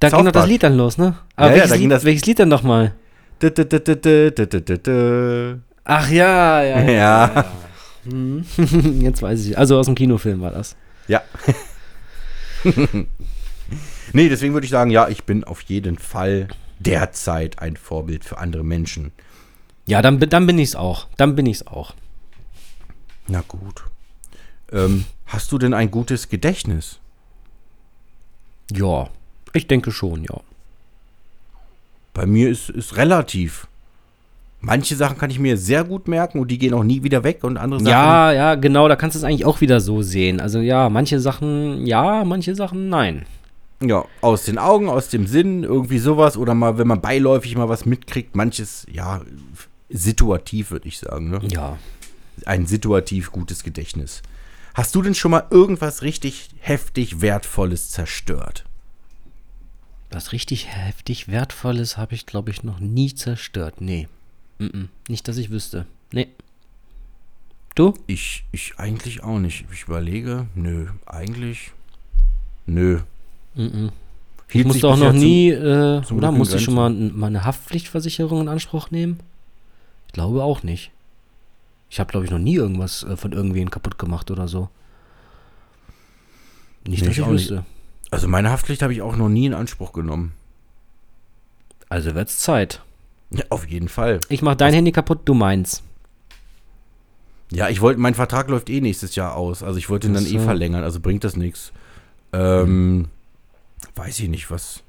Da South ging doch das Lied dann los, ne? Aber ja, welches, ja, da ging Lied, das welches Lied dann nochmal? Ach ja, ja. Ja. ja. Hm. Jetzt weiß ich. Also aus dem Kinofilm war das. Ja. nee, deswegen würde ich sagen, ja, ich bin auf jeden Fall derzeit ein Vorbild für andere Menschen. Ja, dann, bin- dann bin ich's auch. Dann bin ich's auch. Na gut. Ähm, hast du denn ein gutes Gedächtnis? Ja, ich denke schon, ja. Bei mir ist es relativ. Manche Sachen kann ich mir sehr gut merken und die gehen auch nie wieder weg und andere Sachen. Ja, ja, genau, da kannst du es eigentlich auch wieder so sehen. Also ja, manche Sachen ja, manche Sachen nein. Ja, aus den Augen, aus dem Sinn, irgendwie sowas. Oder mal, wenn man beiläufig mal was mitkriegt, manches, ja, situativ, würde ich sagen. Ne? Ja. Ein situativ gutes Gedächtnis. Hast du denn schon mal irgendwas richtig heftig Wertvolles zerstört? Was richtig heftig Wertvolles habe ich, glaube ich, noch nie zerstört. Nee. Mm -mm. Nicht, dass ich wüsste. Nee. Du? Ich, ich eigentlich auch nicht. Ich überlege, nö, eigentlich, nö. Mm. Ich musste auch noch nie, äh, oder? Musste ich schon mal, Grenzen. n- mal eine Haftpflichtversicherung in Anspruch nehmen? Ich glaube auch nicht. Ich habe, glaube ich, noch nie irgendwas äh, von irgendwen kaputt gemacht oder so. Nicht, Nee, dass ich ich auch nicht. wüsste. Also meine Haftpflicht habe ich auch noch nie in Anspruch genommen. Also wird's Zeit. Ja, auf jeden Fall. Ich mach dein Handy kaputt, du meins. Ja, ich wollte, mein Vertrag läuft eh nächstes Jahr aus. Also ich wollte ihn dann eh so. verlängern, also bringt das nichts. Ähm, weiß ich nicht, was,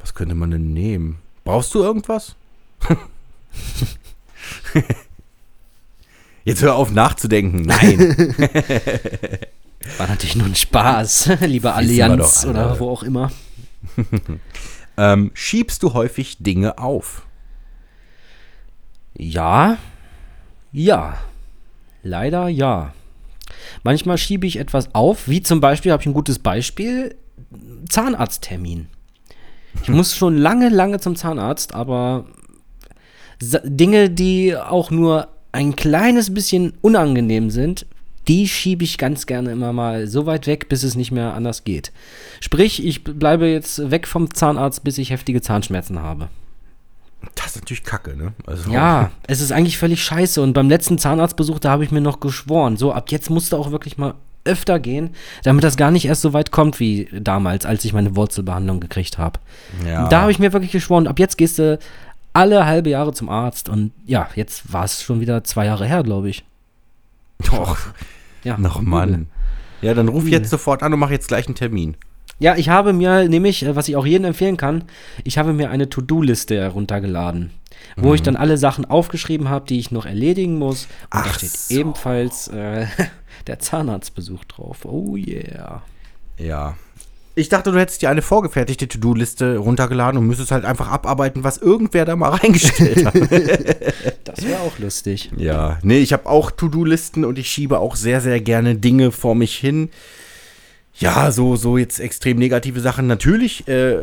was könnte man denn nehmen? Brauchst du irgendwas? Jetzt hör auf nachzudenken. Nein. War natürlich nur ein Spaß, liebe Allianz oder wo auch immer. ähm, schiebst du häufig Dinge auf? Ja, ja, leider ja. Manchmal schiebe ich etwas auf, wie zum Beispiel, habe ich ein gutes Beispiel, Zahnarzttermin. Ich muss schon lange, lange zum Zahnarzt, aber Dinge, die auch nur ein kleines bisschen unangenehm sind, die schiebe ich ganz gerne immer mal so weit weg, bis es nicht mehr anders geht. Sprich, ich bleibe jetzt weg vom Zahnarzt, bis ich heftige Zahnschmerzen habe. Das ist natürlich kacke, ne? Also, Ja, es ist eigentlich völlig scheiße. Und beim letzten Zahnarztbesuch, da habe ich mir noch geschworen, so ab jetzt musste auch wirklich mal öfter gehen, damit das gar nicht erst so weit kommt wie damals, als ich meine Wurzelbehandlung gekriegt habe. ja. Da habe ich mir wirklich geschworen, ab jetzt gehst du alle halbe Jahre zum Arzt. Und ja, jetzt war es schon wieder zwei Jahre her, glaube ich. Doch, Ja, noch Mann. Ja, dann ruf jetzt sofort an und mach jetzt gleich einen Termin. Ja, ich habe mir nämlich, äh, was ich auch jedem empfehlen kann, ich habe mir eine To-Do-Liste heruntergeladen, wo Mhm. ich dann alle Sachen aufgeschrieben habe, die ich noch erledigen muss. Und da Ach steht so. ebenfalls äh, der Zahnarztbesuch drauf. Oh yeah. Ja. Ich dachte, du hättest dir eine vorgefertigte To-Do-Liste runtergeladen und müsstest halt einfach abarbeiten, was irgendwer da mal reingestellt hat. Das wäre auch lustig. ja, nee, ich habe auch To-Do-Listen und ich schiebe auch sehr, sehr gerne Dinge vor mich hin. Ja, so, so jetzt extrem negative Sachen. Natürlich äh,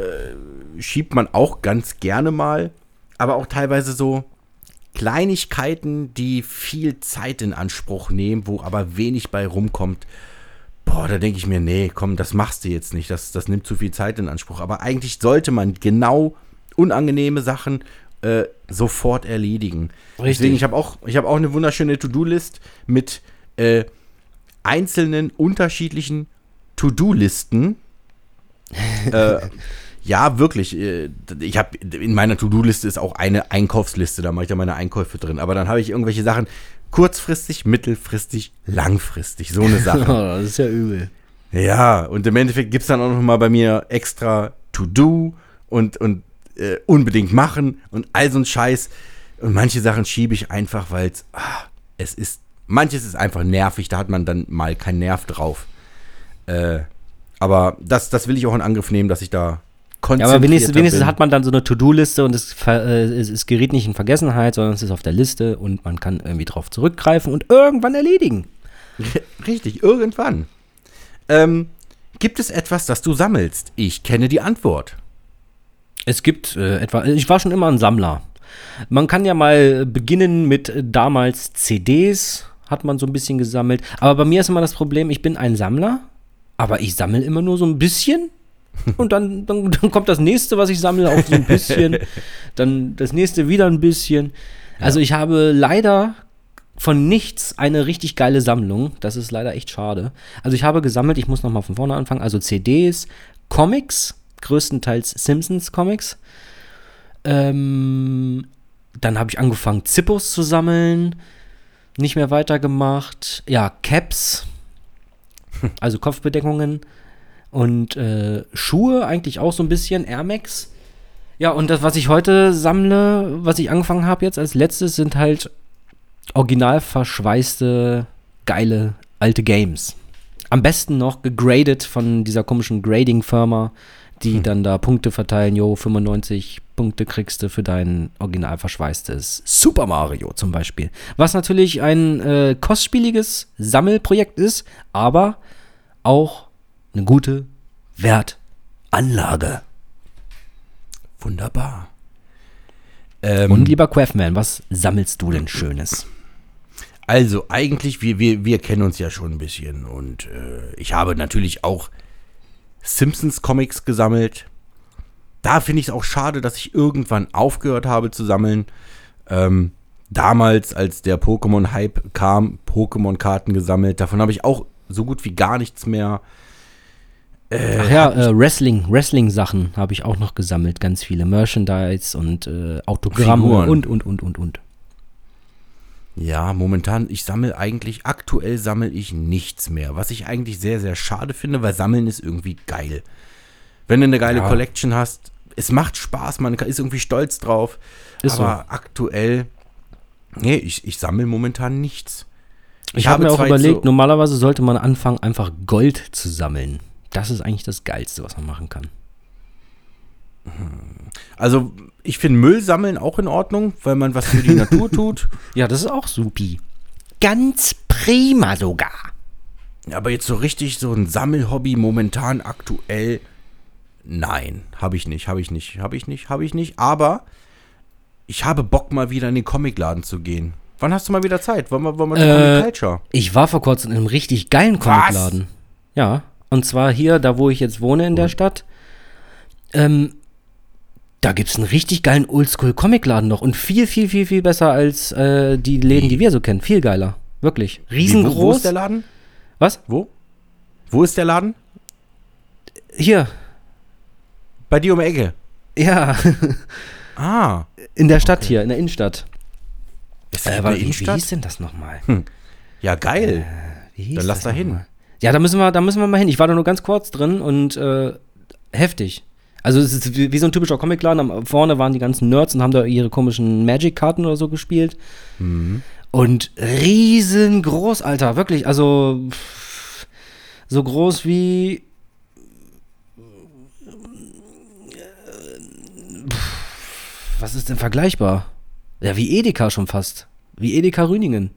schiebt man auch ganz gerne mal, aber auch teilweise so Kleinigkeiten, die viel Zeit in Anspruch nehmen, wo aber wenig bei rumkommt. Boah, da denke ich mir, nee, komm, das machst du jetzt nicht. Das, das nimmt zu viel Zeit in Anspruch. Aber eigentlich sollte man genau unangenehme Sachen äh, sofort erledigen. Richtig. Deswegen, ich habe auch, ich hab auch eine wunderschöne To-Do-List mit äh, einzelnen unterschiedlichen To-Do-Listen. äh, ja, wirklich. äh, Ich habe in meiner To-Do-Liste ist auch eine Einkaufsliste, da mache ich ja meine Einkäufe drin. Aber dann habe ich irgendwelche Sachen kurzfristig, mittelfristig, langfristig. So eine Sache. das ist ja übel. Ja, und im Endeffekt gibt es dann auch noch mal bei mir extra To-Do und, und äh, unbedingt machen und all so ein Scheiß. Und manche Sachen schiebe ich einfach, weil es ist, manches ist einfach nervig, da hat man dann mal keinen Nerv drauf. Äh, aber das, das will ich auch in Angriff nehmen, dass ich da Ja, konzentriert aber wenigstens, wenigstens hat man dann so eine To-Do-Liste und es, äh, es, es gerät nicht in Vergessenheit, sondern es ist auf der Liste und man kann irgendwie drauf zurückgreifen und irgendwann erledigen. Richtig, irgendwann. Ähm, gibt es etwas, das du sammelst? Ich kenne die Antwort. Es gibt äh, etwa, ich war schon immer ein Sammler. Man kann ja mal beginnen mit äh, damals CDs, hat man so ein bisschen gesammelt. Aber bei mir ist immer das Problem, ich bin ein Sammler, aber ich sammle immer nur so ein bisschen. Und dann, dann, dann kommt das nächste, was ich sammle, auch so ein bisschen. Dann das nächste wieder ein bisschen. Also ich habe leider von nichts eine richtig geile Sammlung. Das ist leider echt schade. Also ich habe gesammelt, ich muss nochmal von vorne anfangen. Also CDs, Comics, größtenteils Simpsons Comics. Ähm, dann habe ich angefangen, Zippos zu sammeln. Nicht mehr weitergemacht. Ja, Caps. Also Kopfbedeckungen. Und äh, Schuhe eigentlich auch so ein bisschen. Air Max. Ja, und das, was ich heute sammle, was ich angefangen habe jetzt als letztes, sind halt original verschweißte, geile alte Games. Am besten noch gegradet von dieser komischen Grading-Firma, die dann da Punkte verteilen. Jo, 95 Punkte kriegst du für dein original verschweißtes Super Mario zum Beispiel. Was natürlich ein äh, kostspieliges Sammelprojekt ist, aber auch eine gute Wertanlage. Wunderbar. Ähm, Und lieber Quaffman, was sammelst du denn Schönes? Also eigentlich, wir, wir, wir kennen uns ja schon ein bisschen und äh, ich habe natürlich auch Simpsons Comics gesammelt. Da finde ich es auch schade, dass ich irgendwann aufgehört habe zu sammeln. Ähm, damals, als der Pokémon-Hype kam, Pokémon-Karten gesammelt. Davon habe ich auch so gut wie gar nichts mehr. Ach ja, äh, Wrestling, Wrestling-Sachen habe ich auch noch gesammelt, ganz viele Merchandise und äh, Autogramme Figuren. und, und, und, und, und. Ja, momentan, ich sammle eigentlich, aktuell sammle ich nichts mehr. Was ich eigentlich sehr, sehr schade finde, weil Sammeln ist irgendwie geil. Wenn du eine geile Ja. Collection hast, es macht Spaß, man ist irgendwie stolz drauf. Ist aber aktuell, nee, ich, ich sammle momentan nichts. Ich, habe mir auch überlegt, so- normalerweise sollte man anfangen, einfach Gold zu sammeln. Das ist eigentlich das Geilste, was man machen kann. Also, ich finde Müll sammeln auch in Ordnung, weil man was für die Natur tut. Ja, das ist auch supi. Ganz prima sogar. Aber jetzt so richtig so ein Sammelhobby momentan aktuell, nein, habe ich nicht, habe ich nicht, habe ich nicht, habe ich nicht. Aber ich habe Bock mal wieder in den Comicladen zu gehen. Wann hast du mal wieder Zeit? Wollen wir, wollen wir Äh, Comic Culture? Ich war vor kurzem in einem richtig geilen Comicladen. Ja, und zwar hier, da wo ich jetzt wohne in der Stadt. Ähm, da gibt es einen richtig geilen Oldschool-Comicladen noch und viel, viel, viel, viel besser als äh, die Läden, die wir so kennen. Viel geiler. Wirklich. Wie, Riesengroß. wo, wo ist der Laden? Was? Wo? Wo ist der Laden? Hier. Bei dir um die Ecke. Ja, Ah. in der Stadt hier, in der Innenstadt. Ist Äh, das aber eine wie, wie Innenstadt? hieß denn das nochmal? Ja, geil. Wie hieß Dann lass das da hin. nochmal? Ja, da müssen wir, da müssen wir mal hin. Ich war da nur ganz kurz drin und äh, heftig. Also es ist wie, wie so ein typischer Comicladen. Vorne waren die ganzen Nerds und haben da ihre komischen Magic-Karten oder so gespielt. Mhm. Und riesengroß, Alter, wirklich. Also pff, so groß wie was ist denn vergleichbar? Ja, wie Edeka schon fast. Wie Edeka Rüningen.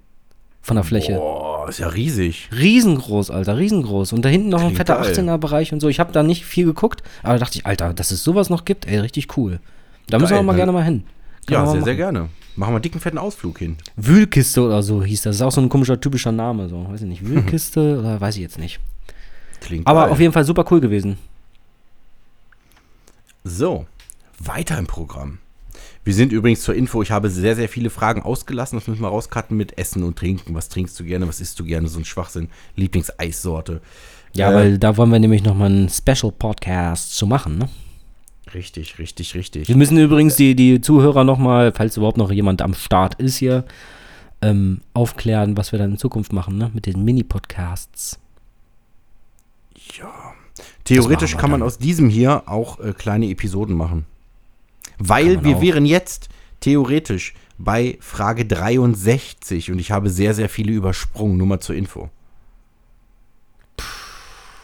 Von der Fläche. Boah, ist ja riesig. Riesengroß, Alter, riesengroß. Und da hinten noch ein Klingt fetter geil. 18er-Bereich und so. Ich habe da nicht viel geguckt, aber da dachte ich, Alter, dass es sowas noch gibt, ey, richtig cool. Da müssen wir Geil, mal ne? gerne mal hin. Können Ja, wir mal sehr, sehr gerne. Machen wir einen dicken, fetten Ausflug hin. Wühlkiste oder so hieß das. Das ist auch so ein komischer, typischer Name. So, weiß ich nicht. Wühlkiste oder weiß ich jetzt nicht. Klingt Aber geil. auf jeden Fall super cool gewesen. So, weiter im Programm. Wir sind übrigens zur Info, ich habe sehr, sehr viele Fragen ausgelassen. Das müssen wir rauscutten mit Essen und Trinken. Was trinkst du gerne? Was isst du gerne? So ein Schwachsinn. Lieblingseissorte. Ja, Äh, weil da wollen wir nämlich nochmal einen Special-Podcast zu machen, ne? Richtig, richtig, richtig. Wir müssen übrigens die, die Zuhörer nochmal, falls überhaupt noch jemand am Start ist hier, ähm, aufklären, was wir dann in Zukunft machen, ne? Mit den Mini-Podcasts. Theoretisch machen wir kann man dann. aus diesem hier auch äh, kleine Episoden machen. Weil wir auch. wären jetzt theoretisch bei Frage 63 und ich habe sehr, sehr viele übersprungen, nur mal zur Info.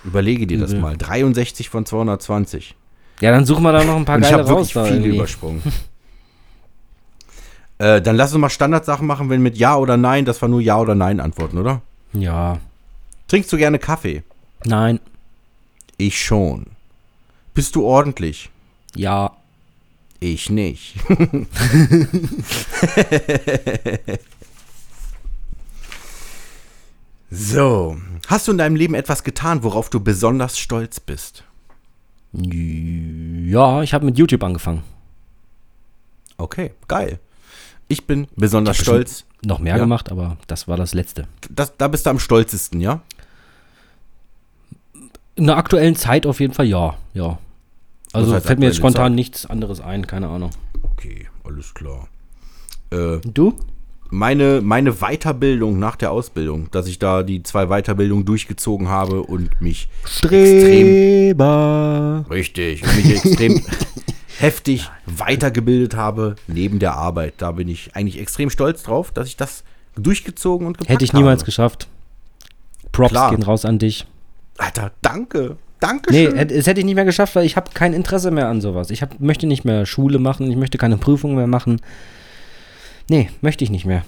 Überlege dir das mal. 63 von 220. Ja, dann suchen wir da noch ein paar Und ich geile habe raus. wirklich Da viele irgendwie. übersprungen. äh, dann lass uns mal Standardsachen machen, wenn mit Ja oder Nein, das war nur Ja oder Nein antworten, oder? Ja, Trinkst du gerne Kaffee? nein, Ich schon. Bist du ordentlich? ja, Ich nicht. so. Hast du in deinem Leben etwas getan, worauf du besonders stolz bist? ja, ich habe mit YouTube angefangen. Okay, geil. Ich bin besonders Ich stolz. Noch mehr Ja. gemacht, aber das war das Letzte. Das, da bist du am stolzesten, ja? In der aktuellen Zeit auf jeden Fall ja, ja. Also heißt fällt mir jetzt spontan Zeit? nichts anderes ein, keine Ahnung. Okay, alles klar. Äh, Du? meine, meine Weiterbildung nach der Ausbildung, dass ich da die zwei Weiterbildungen durchgezogen habe und mich Streber. Richtig. Und mich extrem heftig weitergebildet habe neben der Arbeit. Da bin ich eigentlich extrem stolz drauf, dass ich das durchgezogen und gepackt Hätte ich niemals habe. geschafft. Props Klar. gehen raus an dich. Alter, danke. Danke Nee, es hätte ich nicht mehr geschafft, weil ich habe kein Interesse mehr an sowas. Ich hab, möchte nicht mehr Schule machen, ich möchte keine Prüfungen mehr machen. Nee, möchte ich nicht mehr.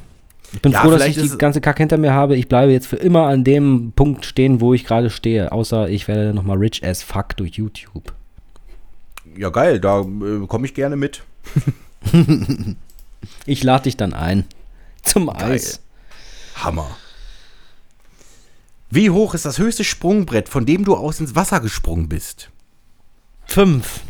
Ich bin Ja, froh, dass ich die ganze Kacke hinter mir habe. Ich bleibe jetzt für immer an dem Punkt stehen, wo ich gerade stehe. Außer ich werde nochmal rich as fuck durch YouTube. ja, geil, da äh, komme ich gerne mit. Ich lade dich dann ein. Zum Geil. Eis. Hammer. Wie hoch ist das höchste Sprungbrett, von dem du aus ins Wasser gesprungen bist? Fünf.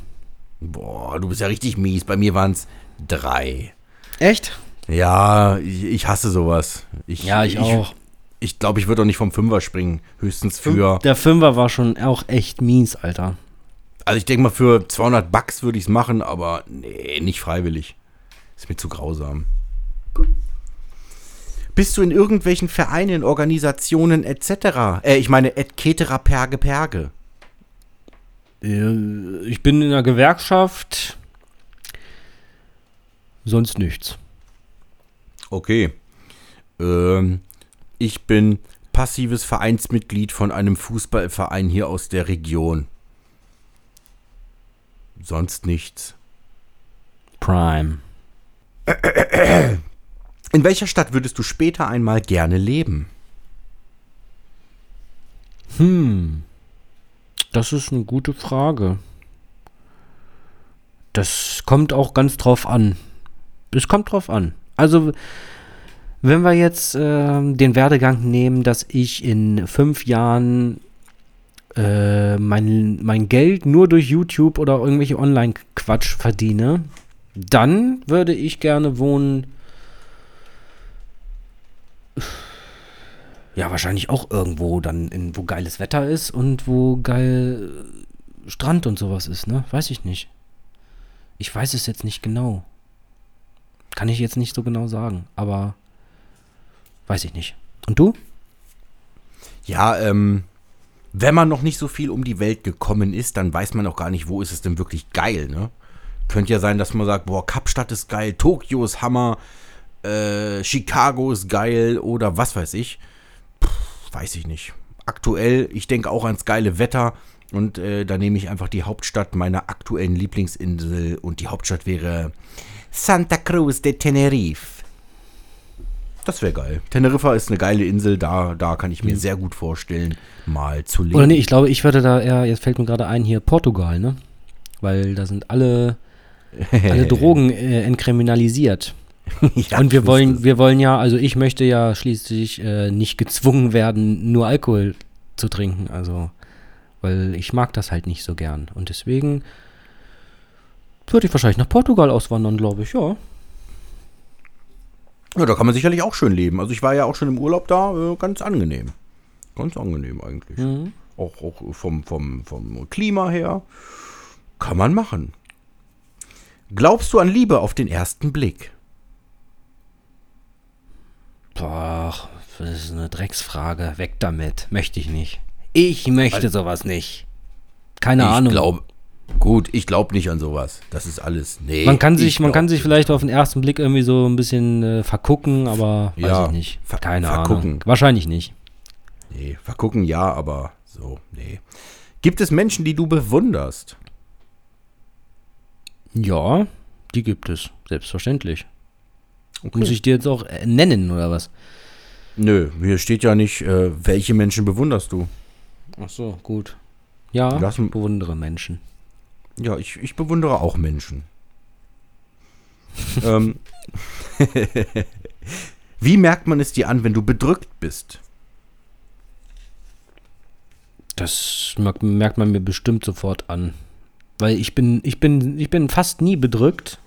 Boah, du bist ja richtig mies. Bei mir waren es drei. Echt? Ja, ich, ich hasse sowas. Ich, Ja, ich, auch. Ich glaube, ich würde doch nicht vom Fünfer springen. Höchstens für. Der Fünfer war schon auch echt mies, Alter. Also ich denke mal, für 200 Bucks würde ich es machen, aber nee, nicht freiwillig. Ist mir zu grausam. Bist du in irgendwelchen Vereinen, Organisationen etc.? Äh, ich meine, et cetera perge perge. Äh, Ich bin in einer Gewerkschaft. Sonst nichts. Okay. Ähm, ich bin passives Vereinsmitglied von einem Fußballverein hier aus der Region. Sonst nichts. Prime. In welcher Stadt würdest du später einmal gerne leben? Hm. Das ist eine gute Frage. Das kommt auch ganz drauf an. Es kommt drauf an. Also, wenn wir jetzt ähm, den Werdegang nehmen, dass ich in fünf Jahren äh, mein, mein Geld nur durch YouTube oder irgendwelche Online-Quatsch verdiene, dann würde ich gerne wohnen. Ja, wahrscheinlich auch irgendwo dann, in, wo geiles Wetter ist und wo geil äh, Strand und sowas ist, ne? Weiß ich nicht. Ich weiß es jetzt nicht genau. Kann ich jetzt nicht so genau sagen, aber weiß ich nicht. Und du? Ja, ähm, wenn man noch nicht so viel um die Welt gekommen ist, dann weiß man auch gar nicht, wo ist es denn wirklich geil, ne? Könnte ja sein, dass man sagt, boah, Kapstadt ist geil, Tokio ist Hammer, äh, Chicago ist geil oder was weiß ich. Puh, weiß ich nicht. Aktuell, ich denke auch ans geile Wetter und äh, da nehme ich einfach die Hauptstadt meiner aktuellen Lieblingsinsel und die Hauptstadt wäre Santa Cruz de Tenerife. Das wäre geil. Teneriffa ist eine geile Insel, da, da kann ich mir sehr gut vorstellen, mal zu leben. Oder nee, ich glaube, ich würde da eher, jetzt fällt mir gerade ein, hier Portugal, ne? Weil da sind alle, alle Drogen äh, entkriminalisiert. Ja, und wir wollen, wir wollen ja, also ich möchte ja schließlich äh, nicht gezwungen werden, nur Alkohol zu trinken. Also, weil ich mag das halt nicht so gern. Und deswegen Würde ich wahrscheinlich nach Portugal auswandern, glaube ich, ja. Ja, da kann man sicherlich auch schön leben. Also ich war ja auch schon im Urlaub da, äh, ganz angenehm. Ganz angenehm eigentlich. Auch, auch vom, vom, vom Klima her. Kann man machen. Glaubst du an Liebe auf den ersten Blick? Boah, das ist eine Drecksfrage. Weg damit. Möchte ich nicht. Ich möchte sowas nicht. Keine ich Ahnung. glaube. Gut, ich glaube nicht an sowas. Das ist alles. Nee. man kann sich, ich man glaub kann sich vielleicht auf den ersten Blick irgendwie so ein bisschen äh, vergucken, aber weiß Ja, ich nicht. Keine vergucken. Ahnung. Wahrscheinlich nicht. Nee, vergucken ja, aber so, nee. Gibt es Menschen, die du bewunderst? Ja, die gibt es. Selbstverständlich. Okay. Muss ich dir jetzt auch äh, nennen oder was? Nö, hier steht ja nicht, äh, welche Menschen bewunderst du. Ach so, gut. Ja, Lass- ich bewundere Menschen. Ja, ich, ich bewundere auch Menschen. ähm, Wie merkt man es dir an, wenn du bedrückt bist? Das merkt, merkt man mir bestimmt sofort an. Weil ich bin, ich bin, ich bin fast nie bedrückt.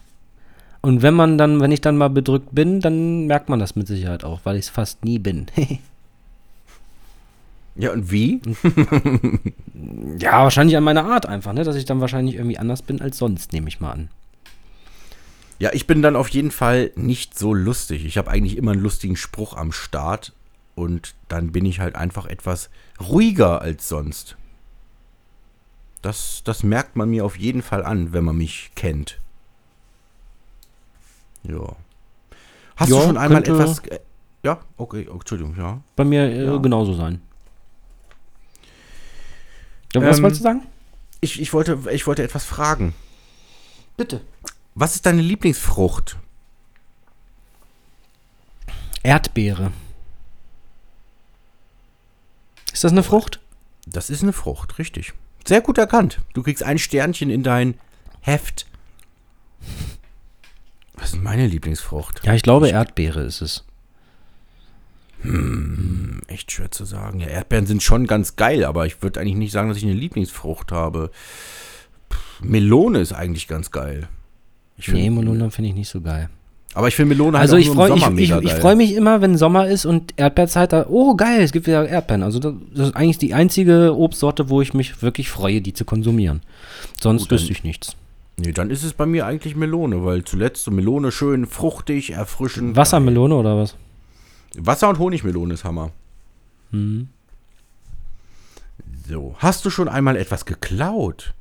Und wenn man dann, wenn ich dann mal bedrückt bin, dann merkt man das mit Sicherheit auch, weil ich es fast nie bin. Ja, und wie? ja, wahrscheinlich an meiner Art einfach, ne? Dass ich dann wahrscheinlich irgendwie anders bin als sonst, nehme ich mal an. Ja, ich bin dann auf jeden Fall nicht so lustig. Ich habe eigentlich immer einen lustigen Spruch am Start und dann bin ich halt einfach etwas ruhiger als sonst. Das, das merkt man mir auf jeden Fall an, wenn man mich kennt. Ja. Hast du Ja, schon einmal könnte- etwas. äh, Ja, okay, oh, Entschuldigung, ja. Bei mir äh, Ja. genauso sein. Ja, was Ähm, wolltest du sagen? Ich, ich, wollte, ich wollte etwas fragen. Bitte. Was ist deine Lieblingsfrucht? Erdbeere. Ist das eine Frucht? Das ist eine Frucht, richtig. Sehr gut erkannt. Du kriegst ein Sternchen in dein Heft. Was ist meine Lieblingsfrucht? Ja, ich glaube, Erdbeere ist es. Hm, echt schwer zu sagen. Ja, Erdbeeren sind schon ganz geil, aber ich würde eigentlich nicht sagen, dass ich eine Lieblingsfrucht habe. Pff, Melone ist eigentlich ganz geil. Ich find- Nee, Melone finde ich nicht so geil. Aber ich finde Melone halt Also auch ich freue ich, Sommer ich, ich geil. freu mich immer, wenn Sommer ist und Erdbeerzeit da. Oh geil, es gibt wieder Erdbeeren. Also das, das ist eigentlich die einzige Obstsorte, wo ich mich wirklich freue, die zu konsumieren. Sonst Gut, wüsste ich nichts. Nee, dann ist es bei mir eigentlich Melone, weil zuletzt so Melone schön fruchtig, erfrischend. Wassermelone oder was? Wasser- und Honigmelone ist Hammer. Hm. So, hast du schon einmal etwas geklaut?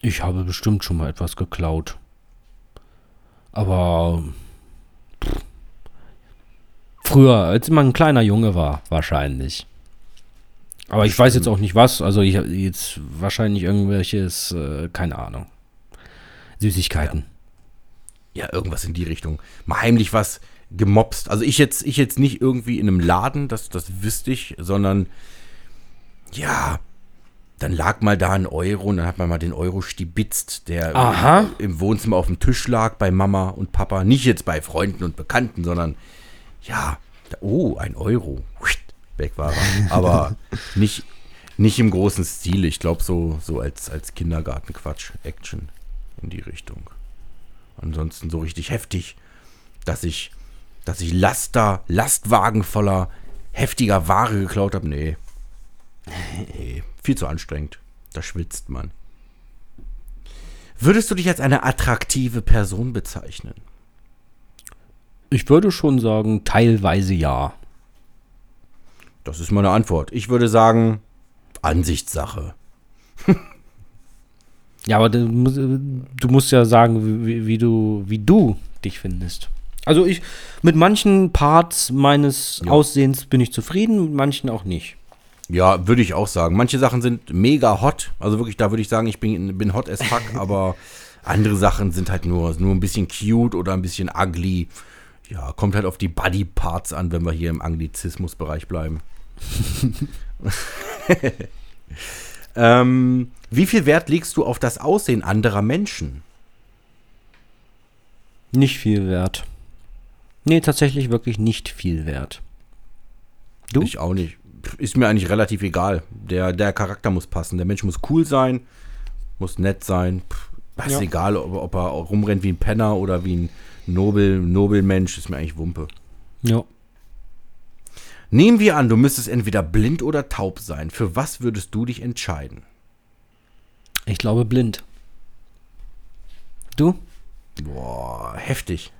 Ich habe bestimmt schon mal etwas geklaut. Aber pff, früher, als man ein kleiner Junge war, wahrscheinlich. Aber ich weiß jetzt auch nicht was. Also ich jetzt wahrscheinlich irgendwelches, äh, keine Ahnung. Süßigkeiten. Ja, irgendwas in die Richtung. Mal heimlich was gemobst. Also ich jetzt, ich jetzt nicht irgendwie in einem Laden, das, das wüsste ich, sondern ja, dann lag mal da ein Euro und dann hat man mal den Euro stibitzt, der Aha. im Wohnzimmer auf dem Tisch lag bei Mama und Papa. Nicht jetzt bei Freunden und Bekannten, sondern ja, oh, ein Euro. Weg war er. Aber nicht, nicht im großen Stil. Ich glaube, so, so als, als Kindergartenquatsch, Action in die Richtung. Ansonsten so richtig heftig, dass ich, dass ich Laster, Lastwagen voller heftiger Ware geklaut habe. Nee. Nee, viel zu anstrengend. Da schwitzt man. Würdest du dich als eine attraktive Person bezeichnen? Ich würde schon sagen, teilweise ja. Das ist meine Antwort. Ich würde sagen, Ansichtssache. Ja, aber du musst, du musst ja sagen, wie, wie, du, wie du dich findest. Also ich, mit manchen Parts meines Ja. Aussehens bin ich zufrieden, mit manchen auch nicht. Ja, würde ich auch sagen. Manche Sachen sind mega hot. Also wirklich, da würde ich sagen, ich bin, bin hot as fuck, aber andere Sachen sind halt nur, nur ein bisschen cute oder ein bisschen ugly. Ja, kommt halt auf die Body Parts an, wenn wir hier im Anglizismusbereich bleiben. ähm, wie viel Wert legst du auf das Aussehen anderer Menschen? Nicht viel wert. Nee, tatsächlich wirklich nicht viel wert. Du? Ich auch nicht. Ist mir eigentlich relativ egal. Der, der Charakter muss passen. Der Mensch muss cool sein, muss nett sein. Pff, Das Ja. ist egal, ob, ob er rumrennt wie ein Penner oder wie ein Nobel, Nobelmensch, ist mir eigentlich Wumpe. Ja. Nehmen wir an, du müsstest entweder blind oder taub sein. Für was würdest du dich entscheiden? Ich glaube blind. Du? Boah, heftig.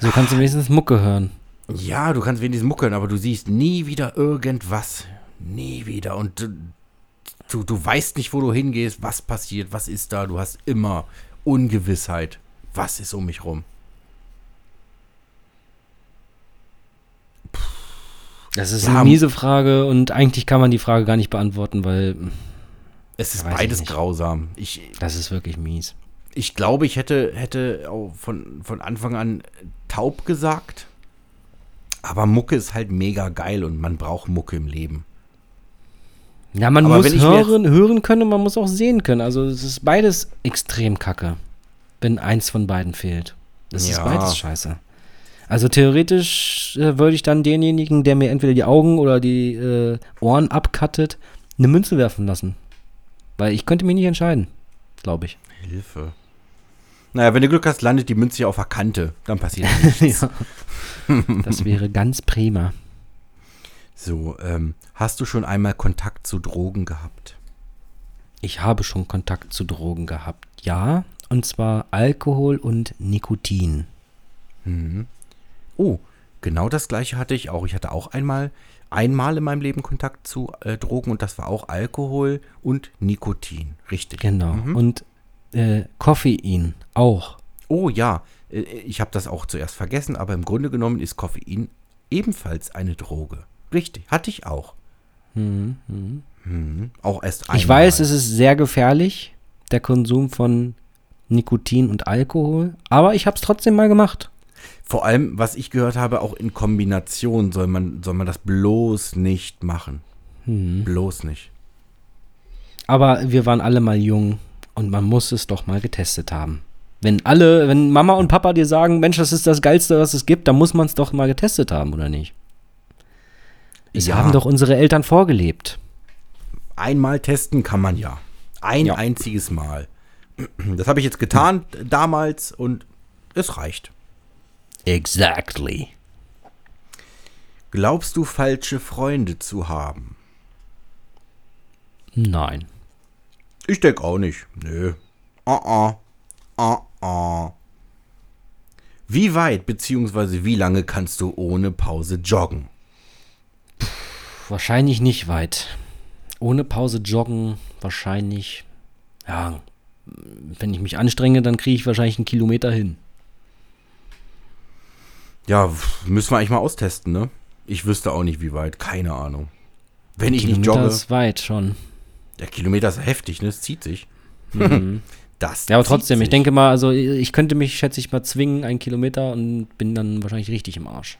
So kannst du wenigstens Mucke hören. Ja, du kannst wenigstens muckeln, aber du siehst nie wieder irgendwas. Nie wieder. Und äh, du, du weißt nicht, wo du hingehst, was passiert, was ist da. Du hast immer Ungewissheit. Was ist um mich rum? Das ist Ja, eine miese Frage und eigentlich kann man die Frage gar nicht beantworten, weil Es ist ich beides nicht. grausam. Ich, das ist wirklich mies. ich glaube, ich hätte, hätte auch von, von Anfang an taub gesagt. Aber Mucke ist halt mega geil und man braucht Mucke im Leben. Ja, man Aber muss ich hören, hören können und man muss auch sehen können. Also es ist beides extrem kacke, wenn eins von beiden fehlt. Das ist Ja. beides scheiße. Also theoretisch äh, würde ich dann denjenigen, der mir entweder die Augen oder die äh, Ohren abkattet, eine Münze werfen lassen. Weil ich könnte mich nicht entscheiden, glaube ich. Hilfe. Naja, wenn du Glück hast, landet die Münze ja auf der Kante. Dann passiert nichts. ja. Das wäre ganz prima. So, ähm, hast du schon einmal Kontakt zu Drogen gehabt? Ich habe schon Kontakt zu Drogen gehabt, ja. Und zwar Alkohol und Nikotin. Mhm. Oh, genau das gleiche hatte ich auch. Ich hatte auch einmal, einmal in meinem Leben Kontakt zu äh, Drogen und das war auch Alkohol und Nikotin. Richtig. Genau. Mhm. Und äh, Koffein auch. Oh ja, äh, ich habe das auch zuerst vergessen, aber im Grunde genommen ist Koffein ebenfalls eine Droge. Richtig, hatte ich auch. Mhm. Mhm. Mhm. Auch erst einmal. Ich weiß, es ist sehr gefährlich, der Konsum von Nikotin und Alkohol, aber ich habe es trotzdem mal gemacht. Vor allem, was ich gehört habe, auch in Kombination soll man, soll man das bloß nicht machen. Mhm. Bloß nicht. Aber wir waren alle mal jung und man muss es doch mal getestet haben. Wenn alle, wenn Mama und Papa dir sagen, Mensch, das ist das Geilste, was es gibt, dann muss man es doch mal getestet haben, oder nicht? Es Ja. haben doch unsere Eltern vorgelebt. Einmal testen kann man ja. Ein Ja. einziges Mal. Das habe ich jetzt getan damals und es reicht. Exactly. Glaubst du, falsche Freunde zu haben? Nein. Ich denke auch nicht. Nö. Ah, ah. Ah, ah. Wie weit bzw. wie lange kannst du ohne Pause joggen? Wahrscheinlich nicht weit. Ohne Pause joggen, wahrscheinlich, ja, wenn ich mich anstrenge, dann kriege ich wahrscheinlich einen Kilometer hin. Ja, müssen wir eigentlich mal austesten, ne? Ich wüsste auch nicht, wie weit. Keine Ahnung. Wenn ich nicht Kilometer jogge. ist weit schon. Der Kilometer ist heftig, ne? Es zieht sich. Das Ja, aber trotzdem, ich sich. denke mal, also ich könnte mich, schätze ich mal, zwingen, einen Kilometer und bin dann wahrscheinlich richtig im Arsch.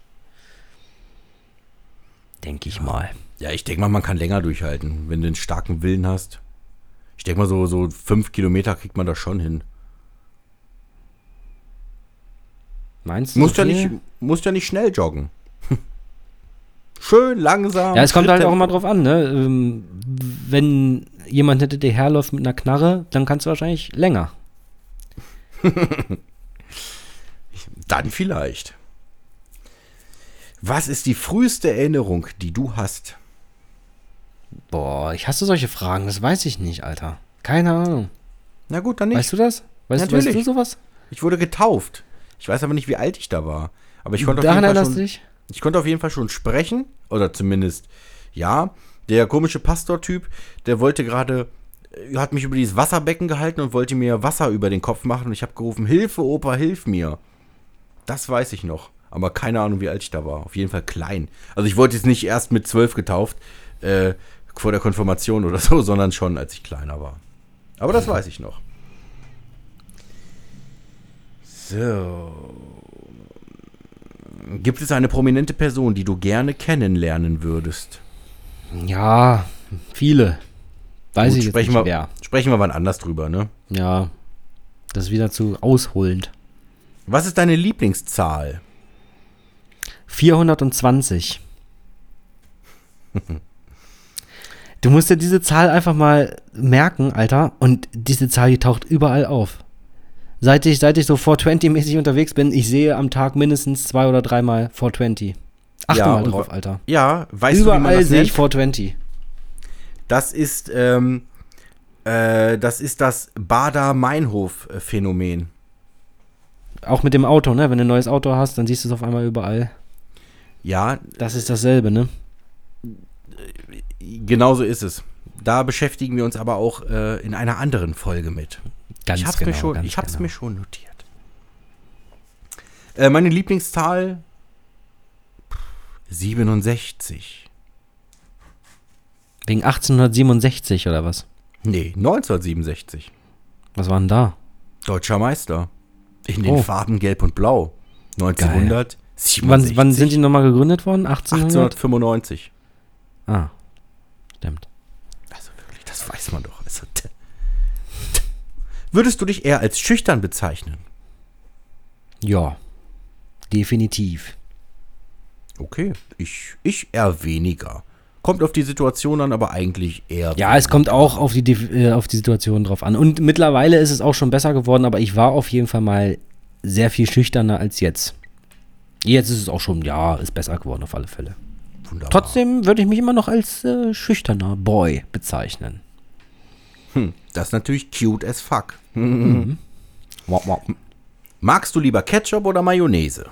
Denke ich mal. Ja, ich denke mal, man kann länger durchhalten, wenn du einen starken Willen hast. Ich denke mal, so, so fünf Kilometer kriegt man da schon hin. Meinst du? Musst ja, nicht, musst ja nicht schnell joggen. Schön langsam. Ja, es kommt halt auch immer drauf an, ne? Ähm, Wenn jemand hinter dir herläuft mit einer Knarre, dann kannst du wahrscheinlich länger. Dann vielleicht. Was ist die früheste Erinnerung, die du hast? Boah, ich hasse solche Fragen, das weiß ich nicht, Alter. Keine Ahnung. Na gut, dann nicht. Weißt du das? Weißt, weißt Natürlich. du sowas? Ich wurde getauft. Ich weiß aber nicht, wie alt ich da war. Aber ich konnte auf Daran jeden Fall schon, dich? Ich konnte auf jeden Fall schon sprechen. Oder zumindest, ja. Der komische Pastortyp, der wollte gerade, äh, hat mich über dieses Wasserbecken gehalten und wollte mir Wasser über den Kopf machen. Und ich habe gerufen, Hilfe, Opa, hilf mir. Das weiß ich noch. Aber keine Ahnung, wie alt ich da war. Auf jeden Fall klein. Also ich wurde jetzt nicht erst mit zwölf getauft, äh, vor der Konfirmation oder so, sondern schon, als ich kleiner war. Aber das weiß ich noch. So. Gibt es eine prominente Person, die du gerne kennenlernen würdest? Ja, viele. Weiß Gut, ich jetzt sprechen nicht wir, wer. Sprechen wir wann anders drüber, ne? Ja, das ist wieder zu ausholend. Was ist deine Lieblingszahl? 420. Du musst dir diese Zahl einfach mal merken, Alter. Und diese Zahl, die taucht überall auf. Seit ich, seit ich so 420-mäßig unterwegs bin, ich sehe am Tag mindestens zwei oder dreimal 420. Achte Ja, mal drauf, Alter. Ja, weißt du, wie man Überall das sehe ich 420. Das ist, ähm, äh, das ist das Bader-Meinhof-Phänomen. Auch mit dem Auto, ne? Wenn du ein neues Auto hast, dann siehst du es auf einmal überall. Ja, Das ist dasselbe, ne? genauso ist es. Da beschäftigen wir uns aber auch äh, in einer anderen Folge mit. Ganz ich hab's genau. mir schon, ich hab's genau. mir schon notiert. Äh, meine Lieblingszahl 67. Wegen 1867 oder was? Nee, 1967. Was war denn da? Deutscher Meister. In den Oh. Farben Gelb und Blau. 1967. Wann, wann sind die nochmal gegründet worden? 1800? 1895. Ah, stimmt. Also wirklich, das weiß man doch. Also, t- Würdest du dich eher als schüchtern bezeichnen? Ja, definitiv. Okay, ich, ich eher weniger. Kommt auf die Situation an, aber eigentlich eher. Ja, es kommt auch auf die, äh, auf die Situation drauf an. Und mittlerweile ist es auch schon besser geworden, aber ich war auf jeden Fall mal sehr viel schüchterner als jetzt. Jetzt ist es auch schon, ja, ist besser geworden auf alle Fälle. Wunderbar. Trotzdem würde ich mich immer noch als äh, schüchterner Boy bezeichnen. Hm, das ist natürlich cute as fuck. Wop. Magst du lieber Ketchup oder Mayonnaise?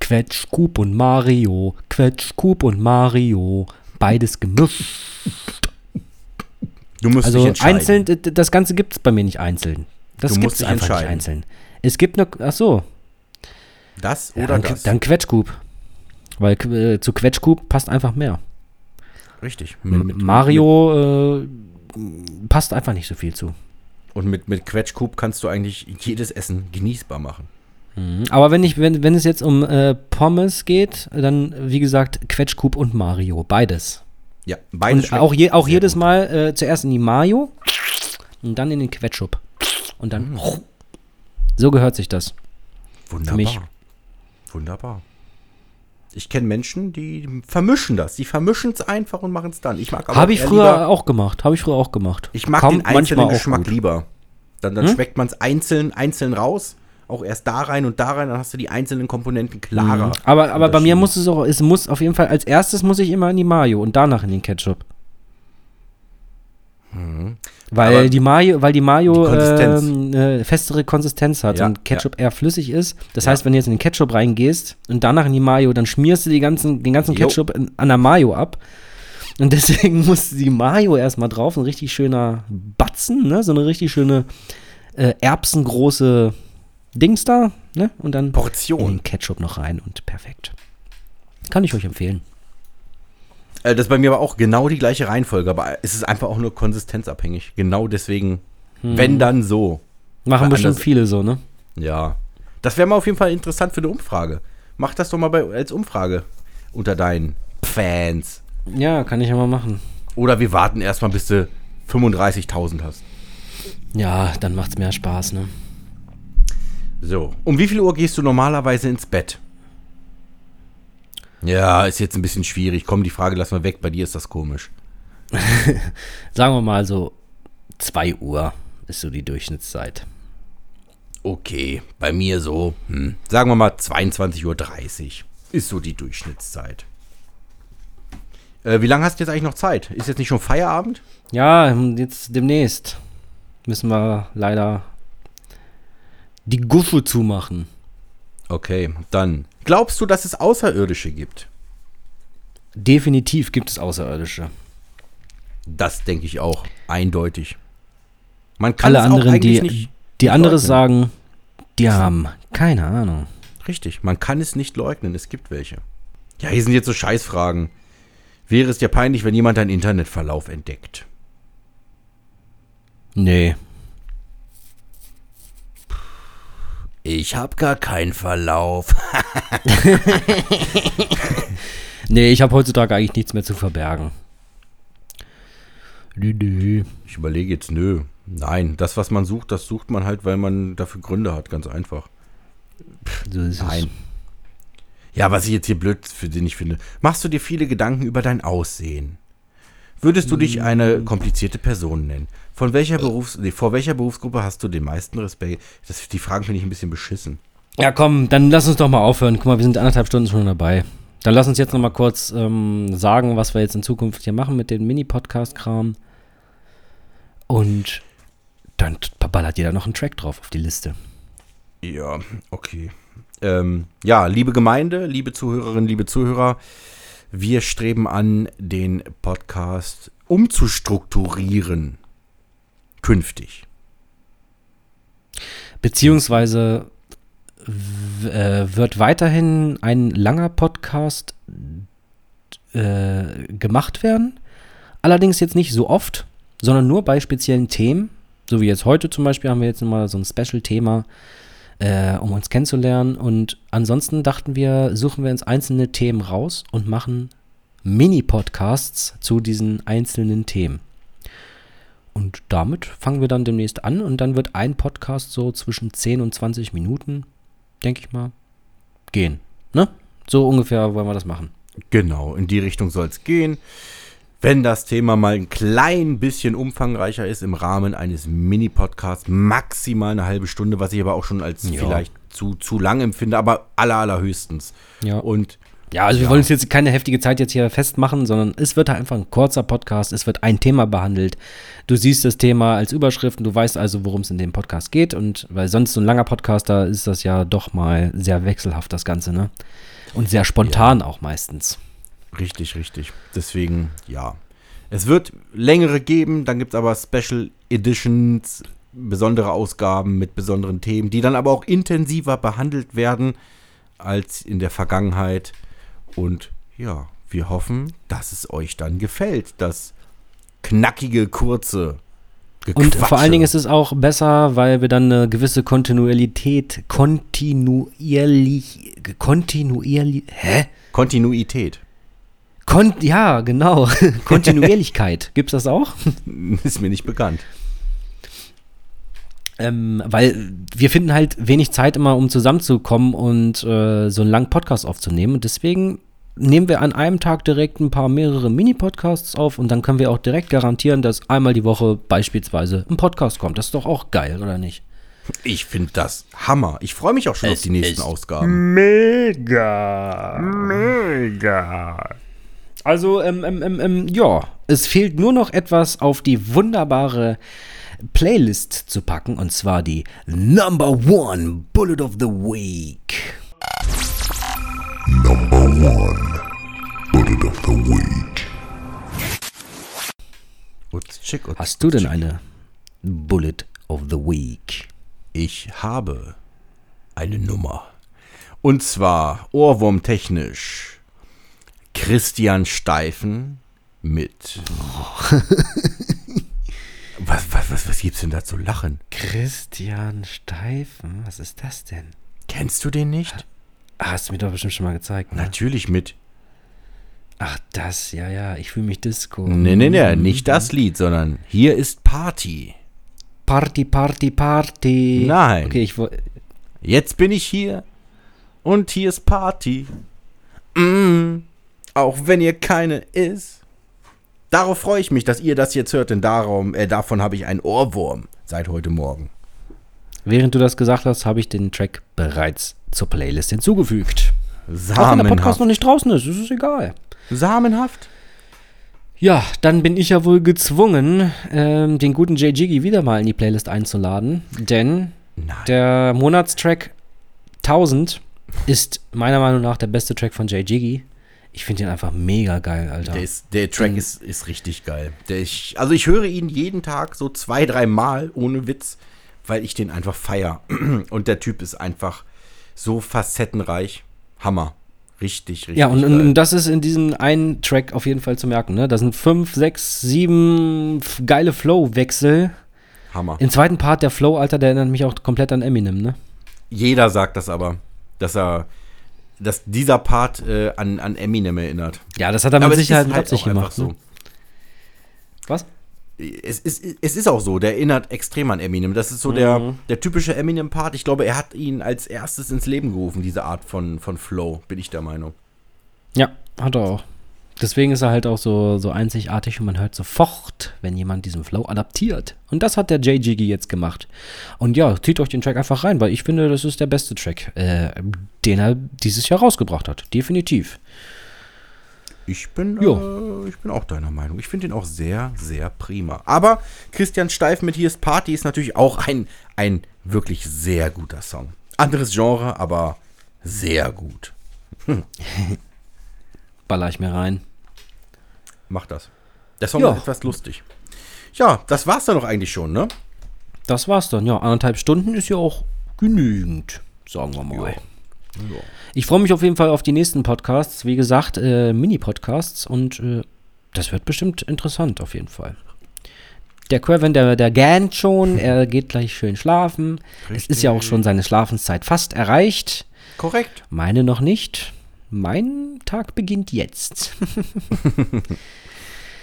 Quetsch, Coop und Mario, Quetsch, Coop und Mario, beides gemischt. Du musst dich Also entscheiden. einzeln, das Ganze gibt es bei mir nicht einzeln. Das Du gibt musst es dich einfach nicht einzeln. Es gibt nur, ach so, Das ja, oder dann, das? dann Quetschcoop. Weil äh, zu Quetschcoop passt einfach mehr. Richtig. M- Mario äh, passt einfach nicht so viel zu. Und mit, mit Quetschkub kannst du eigentlich jedes Essen genießbar machen. Mhm. Aber wenn ich, wenn, wenn es jetzt um äh, Pommes geht, dann wie gesagt Quetschcoop und Mario, beides. Ja, beides Und auch, je, auch jedes gut. Mal äh, zuerst in die Mayo und dann in den Quetchup. Und dann. Mhm. So gehört sich das. Wunderbar. mich. Wunderbar. Ich kenne Menschen, die vermischen das. Die vermischen es einfach und machen es dann. Ich mag aber Habe ich früher lieber, auch gemacht. Habe ich früher auch gemacht. Ich mag Kommt den einzelnen Geschmack gut. lieber. Dann, dann Hm? schmeckt man es einzeln, einzeln raus. Auch erst da rein und da rein, dann hast du die einzelnen Komponenten klarer. Mhm. Aber, aber bei mir muss es auch, es muss auf jeden Fall, als erstes muss ich immer in die Mayo und danach in den Ketchup. Weil Mhm. Aber die Mayo, weil die Mayo die Konsistenz. ähm, eine festere Konsistenz hat Ja, und Ketchup eher flüssig ist. Das Ja. heißt, wenn du jetzt in den Ketchup reingehst und danach in die Mayo, dann schmierst du ganzen, den ganzen. Ketchup in, an der Mayo ab. Und deswegen muss die Mayo erstmal drauf, ein richtig schöner Batzen, ne? so eine richtig schöne äh, erbsengroße Dings da, ne? Und dann in Portion. den Ketchup noch rein und perfekt. Kann ich euch empfehlen. Äh, das ist bei mir aber auch genau die gleiche Reihenfolge, aber es ist einfach auch nur konsistenzabhängig. Genau deswegen, Hm. wenn dann so. Machen bestimmt viele so, ne? Ja. Das wäre mal auf jeden Fall interessant für eine Umfrage. Mach das doch mal bei, als Umfrage unter deinen Fans. Ja, kann ich ja mal machen. Oder wir warten erstmal, bis du 35.000 hast. Ja, dann macht's mehr Spaß, ne? So. Um wie viel Uhr gehst du normalerweise ins Bett? Ja, ist jetzt ein bisschen schwierig. Komm, die Frage lassen wir weg. Bei dir ist das komisch. Sagen wir mal so 2 Uhr ist so die Durchschnittszeit. Okay, bei mir so, hm, sagen wir mal 22.30 Uhr ist so die Durchschnittszeit. Äh, wie lange hast du jetzt eigentlich noch Zeit? Ist jetzt nicht schon Feierabend? Ja, jetzt demnächst müssen wir leider die Guffe zumachen. Okay, dann. Glaubst du, dass es Außerirdische gibt? Definitiv gibt es Außerirdische. Das denke ich auch. Eindeutig. Man kann Alle anderen, die, nicht. die anderes sagen, die haben keine Ahnung. Richtig, man kann es nicht leugnen. Es gibt welche. Ja, hier sind jetzt so Scheißfragen. Wäre es dir peinlich, wenn jemand deinen Internetverlauf entdeckt? Nee. Ich hab gar keinen Verlauf. Nee, ich habe heutzutage eigentlich nichts mehr zu verbergen. Nö, nö. Ich überlege jetzt, nö. Nein, das, was man sucht, das sucht man halt, weil man dafür Gründe hat, ganz einfach. So ist Nein. Ja, was ich jetzt hier blöd für den ich finde. Machst du dir viele Gedanken über dein Aussehen? Würdest du dich eine komplizierte Person nennen? Von welcher Berufs nee, vor welcher Berufsgruppe hast du den meisten Respekt? Das, die Fragen finde ich ein bisschen beschissen. Ja, komm, dann lass uns doch mal aufhören. Guck mal, wir sind anderthalb Stunden schon dabei. Dann lass uns jetzt noch mal kurz ähm, sagen, was wir jetzt in Zukunft hier machen mit dem Mini-Podcast-Kram. Und dann ballert jeder noch einen Track drauf auf die Liste. Ja, okay. Ähm, ja, liebe Gemeinde, liebe Zuhörerinnen, liebe Zuhörer, wir streben an, den Podcast umzustrukturieren. Künftig. Beziehungsweise äh, wird weiterhin ein langer Podcast äh, gemacht werden. Allerdings jetzt nicht so oft, sondern nur bei speziellen Themen. So wie jetzt heute zum Beispiel haben wir jetzt mal so ein Special-Thema, äh, um uns kennenzulernen. Und ansonsten dachten wir, suchen wir uns einzelne Themen raus und machen Mini-Podcasts zu diesen einzelnen Themen. Und damit fangen wir dann demnächst an und dann wird ein Podcast so zwischen 10 und 20 Minuten, denke ich mal, gehen. Ne? So ungefähr wollen wir das machen. Genau, in die Richtung soll es gehen. Wenn das Thema mal ein klein bisschen umfangreicher ist, im Rahmen eines Mini-Podcasts, maximal eine halbe Stunde, was ich aber auch schon als Ja. vielleicht zu, zu lang empfinde, aber aller, allerhöchstens. Ja. Und Ja, also wir wollen uns jetzt keine heftige Zeit jetzt hier festmachen, sondern es wird halt einfach ein kurzer Podcast, es wird ein Thema behandelt. Du siehst das Thema als Überschrift und du weißt also, worum es in dem Podcast geht. Und weil sonst so ein langer Podcast, da ist das ja doch mal sehr wechselhaft, das Ganze, ne? Und sehr spontan auch meistens. Richtig, richtig. Deswegen, ja. Es wird längere geben, dann gibt es aber Special Editions, besondere Ausgaben mit besonderen Themen, die dann aber auch intensiver behandelt werden als in der Vergangenheit. Und ja, wir hoffen, dass es euch dann gefällt, das knackige, kurze Und vor Gequatsche. allen Dingen ist es auch besser, weil wir dann eine gewisse Kontinuität, kontinuierlich, kontinuierlich, hä? Kontinuität. Kon ja, genau. Kontinuierlichkeit. Gibt's das auch? Ist mir nicht bekannt. Ähm, weil wir finden halt wenig Zeit immer, um zusammenzukommen und äh, so einen langen Podcast aufzunehmen. Und deswegen nehmen wir an einem Tag direkt ein paar mehrere Mini-Podcasts auf und dann können wir auch direkt garantieren, dass einmal die Woche beispielsweise ein Podcast kommt. Das ist doch auch geil, oder nicht? Ich finde das Hammer. Ich freue mich auch schon auf die nächsten Ausgaben. Mega. Mega. Also, ähm, ähm, ähm, ähm, ja, es fehlt nur noch etwas auf die wunderbare Playlist zu packen und zwar die Number One Bullet of the Week. One. Bullet of the week. Hast du denn eine Bullet of the Week? Ich habe eine Nummer. Und zwar ohrwurmtechnisch Christian Steifen mit. was, was, was, was gibt's denn da zu lachen? Christian Steifen? Was ist das denn? Kennst du den nicht? Hast du mir doch bestimmt schon mal gezeigt. Ne? Natürlich mit. Ach, das, ja, ja, ich fühle mich Disco. Nee, nee, nee, nicht das Lied, sondern hier ist Party. Party, Party, Party. Nein. Okay, ich. Jetzt bin ich hier und hier ist Party. Mm, auch wenn ihr keine ist. Darauf freue ich mich, dass ihr das jetzt hört, denn darum, äh, davon habe ich einen Ohrwurm seit heute Morgen. Während du das gesagt hast, habe ich den Track bereits zur Playlist hinzugefügt. Auch wenn der Podcast Samenhaft. noch nicht draußen ist, ist es egal. Samenhaft? Ja, dann bin ich ja wohl gezwungen, ähm, den guten Jay Jiggy wieder mal in die Playlist einzuladen, denn Nein. der Monatstrack 1000 ist meiner Meinung nach der beste Track von Jay Jiggy. Ich finde ihn einfach mega geil, Alter. Der, ist, der Track ist, ist richtig geil. Der ich, also ich höre ihn jeden Tag so zwei, drei Mal, ohne Witz, weil ich den einfach feier. Und der Typ ist einfach so facettenreich. Hammer. Richtig, richtig ja, und, und, das ist in diesem einen Track auf jeden Fall zu merken. Ne? Da sind fünf, sechs, sieben geile Flow-Wechsel. Hammer. Im zweiten Part der Flow, Alter, der erinnert mich auch komplett an Eminem, ne? Jeder sagt das aber, dass er, dass dieser Part äh, an, an Eminem erinnert. Ja, das hat er mit aber es Sicherheit ist mit halt Absicht gemacht. so. Ne? Was? Es ist, es ist auch so, der erinnert extrem an Eminem. Das ist so der, Mhm. der typische Eminem-Part. Ich glaube, er hat ihn als erstes ins Leben gerufen, diese Art von, von Flow, bin ich der Meinung. Ja, hat er auch. Deswegen ist er halt auch so, so einzigartig und man hört sofort, wenn jemand diesen Flow adaptiert. Und das hat der J. Jiggy jetzt gemacht. Und ja, zieht euch den Track einfach rein, weil ich finde, das ist der beste Track, äh, den er dieses Jahr rausgebracht hat. Definitiv. Ich bin, Jo. äh, ich bin auch deiner Meinung. Ich finde ihn auch sehr, sehr prima. Aber Christian Steif mit Hier ist Party ist natürlich auch ein, ein wirklich sehr guter Song. Anderes Genre, aber sehr gut. Baller ich mir rein. Mach das. Der Song Ja. ist etwas lustig. Ja, das war's dann doch eigentlich schon, ne? Das war's dann. Ja, anderthalb Stunden ist ja auch genügend, sagen wir mal. Ich freue mich auf jeden Fall auf die nächsten Podcasts. Wie gesagt, äh, Mini-Podcasts und äh, das wird bestimmt interessant auf jeden Fall. Der Quevin, der, der gähnt schon, er geht gleich schön schlafen. Es ist ja auch schon seine Schlafenszeit fast erreicht. Korrekt. Meine noch nicht. Mein Tag beginnt jetzt.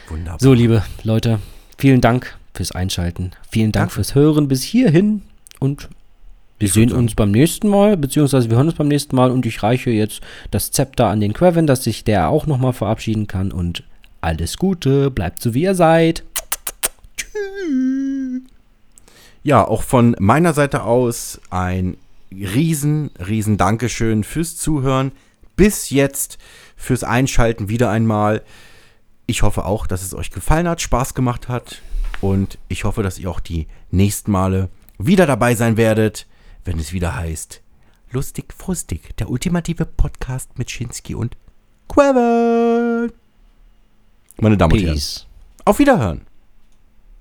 Wunderbar. So, liebe Leute, vielen Dank fürs Einschalten. Vielen Dank Danke. fürs Hören bis hierhin. Und wir sehen sagen- uns beim nächsten Mal, beziehungsweise wir hören uns beim nächsten Mal. Und ich reiche jetzt das Zepter an den Quevin, dass sich der auch nochmal verabschieden kann. Und alles Gute, bleibt so wie ihr seid. Ja, auch von meiner Seite aus ein riesen, riesen Dankeschön fürs Zuhören. Bis jetzt, fürs Einschalten wieder einmal. Ich hoffe auch, dass es euch gefallen hat, Spaß gemacht hat. Und ich hoffe, dass ihr auch die nächsten Male wieder dabei sein werdet, wenn es wieder heißt Lustig Frustig, der ultimative Podcast mit Schinski und Quevel. Meine Damen und Herren, Peace. auf Wiederhören.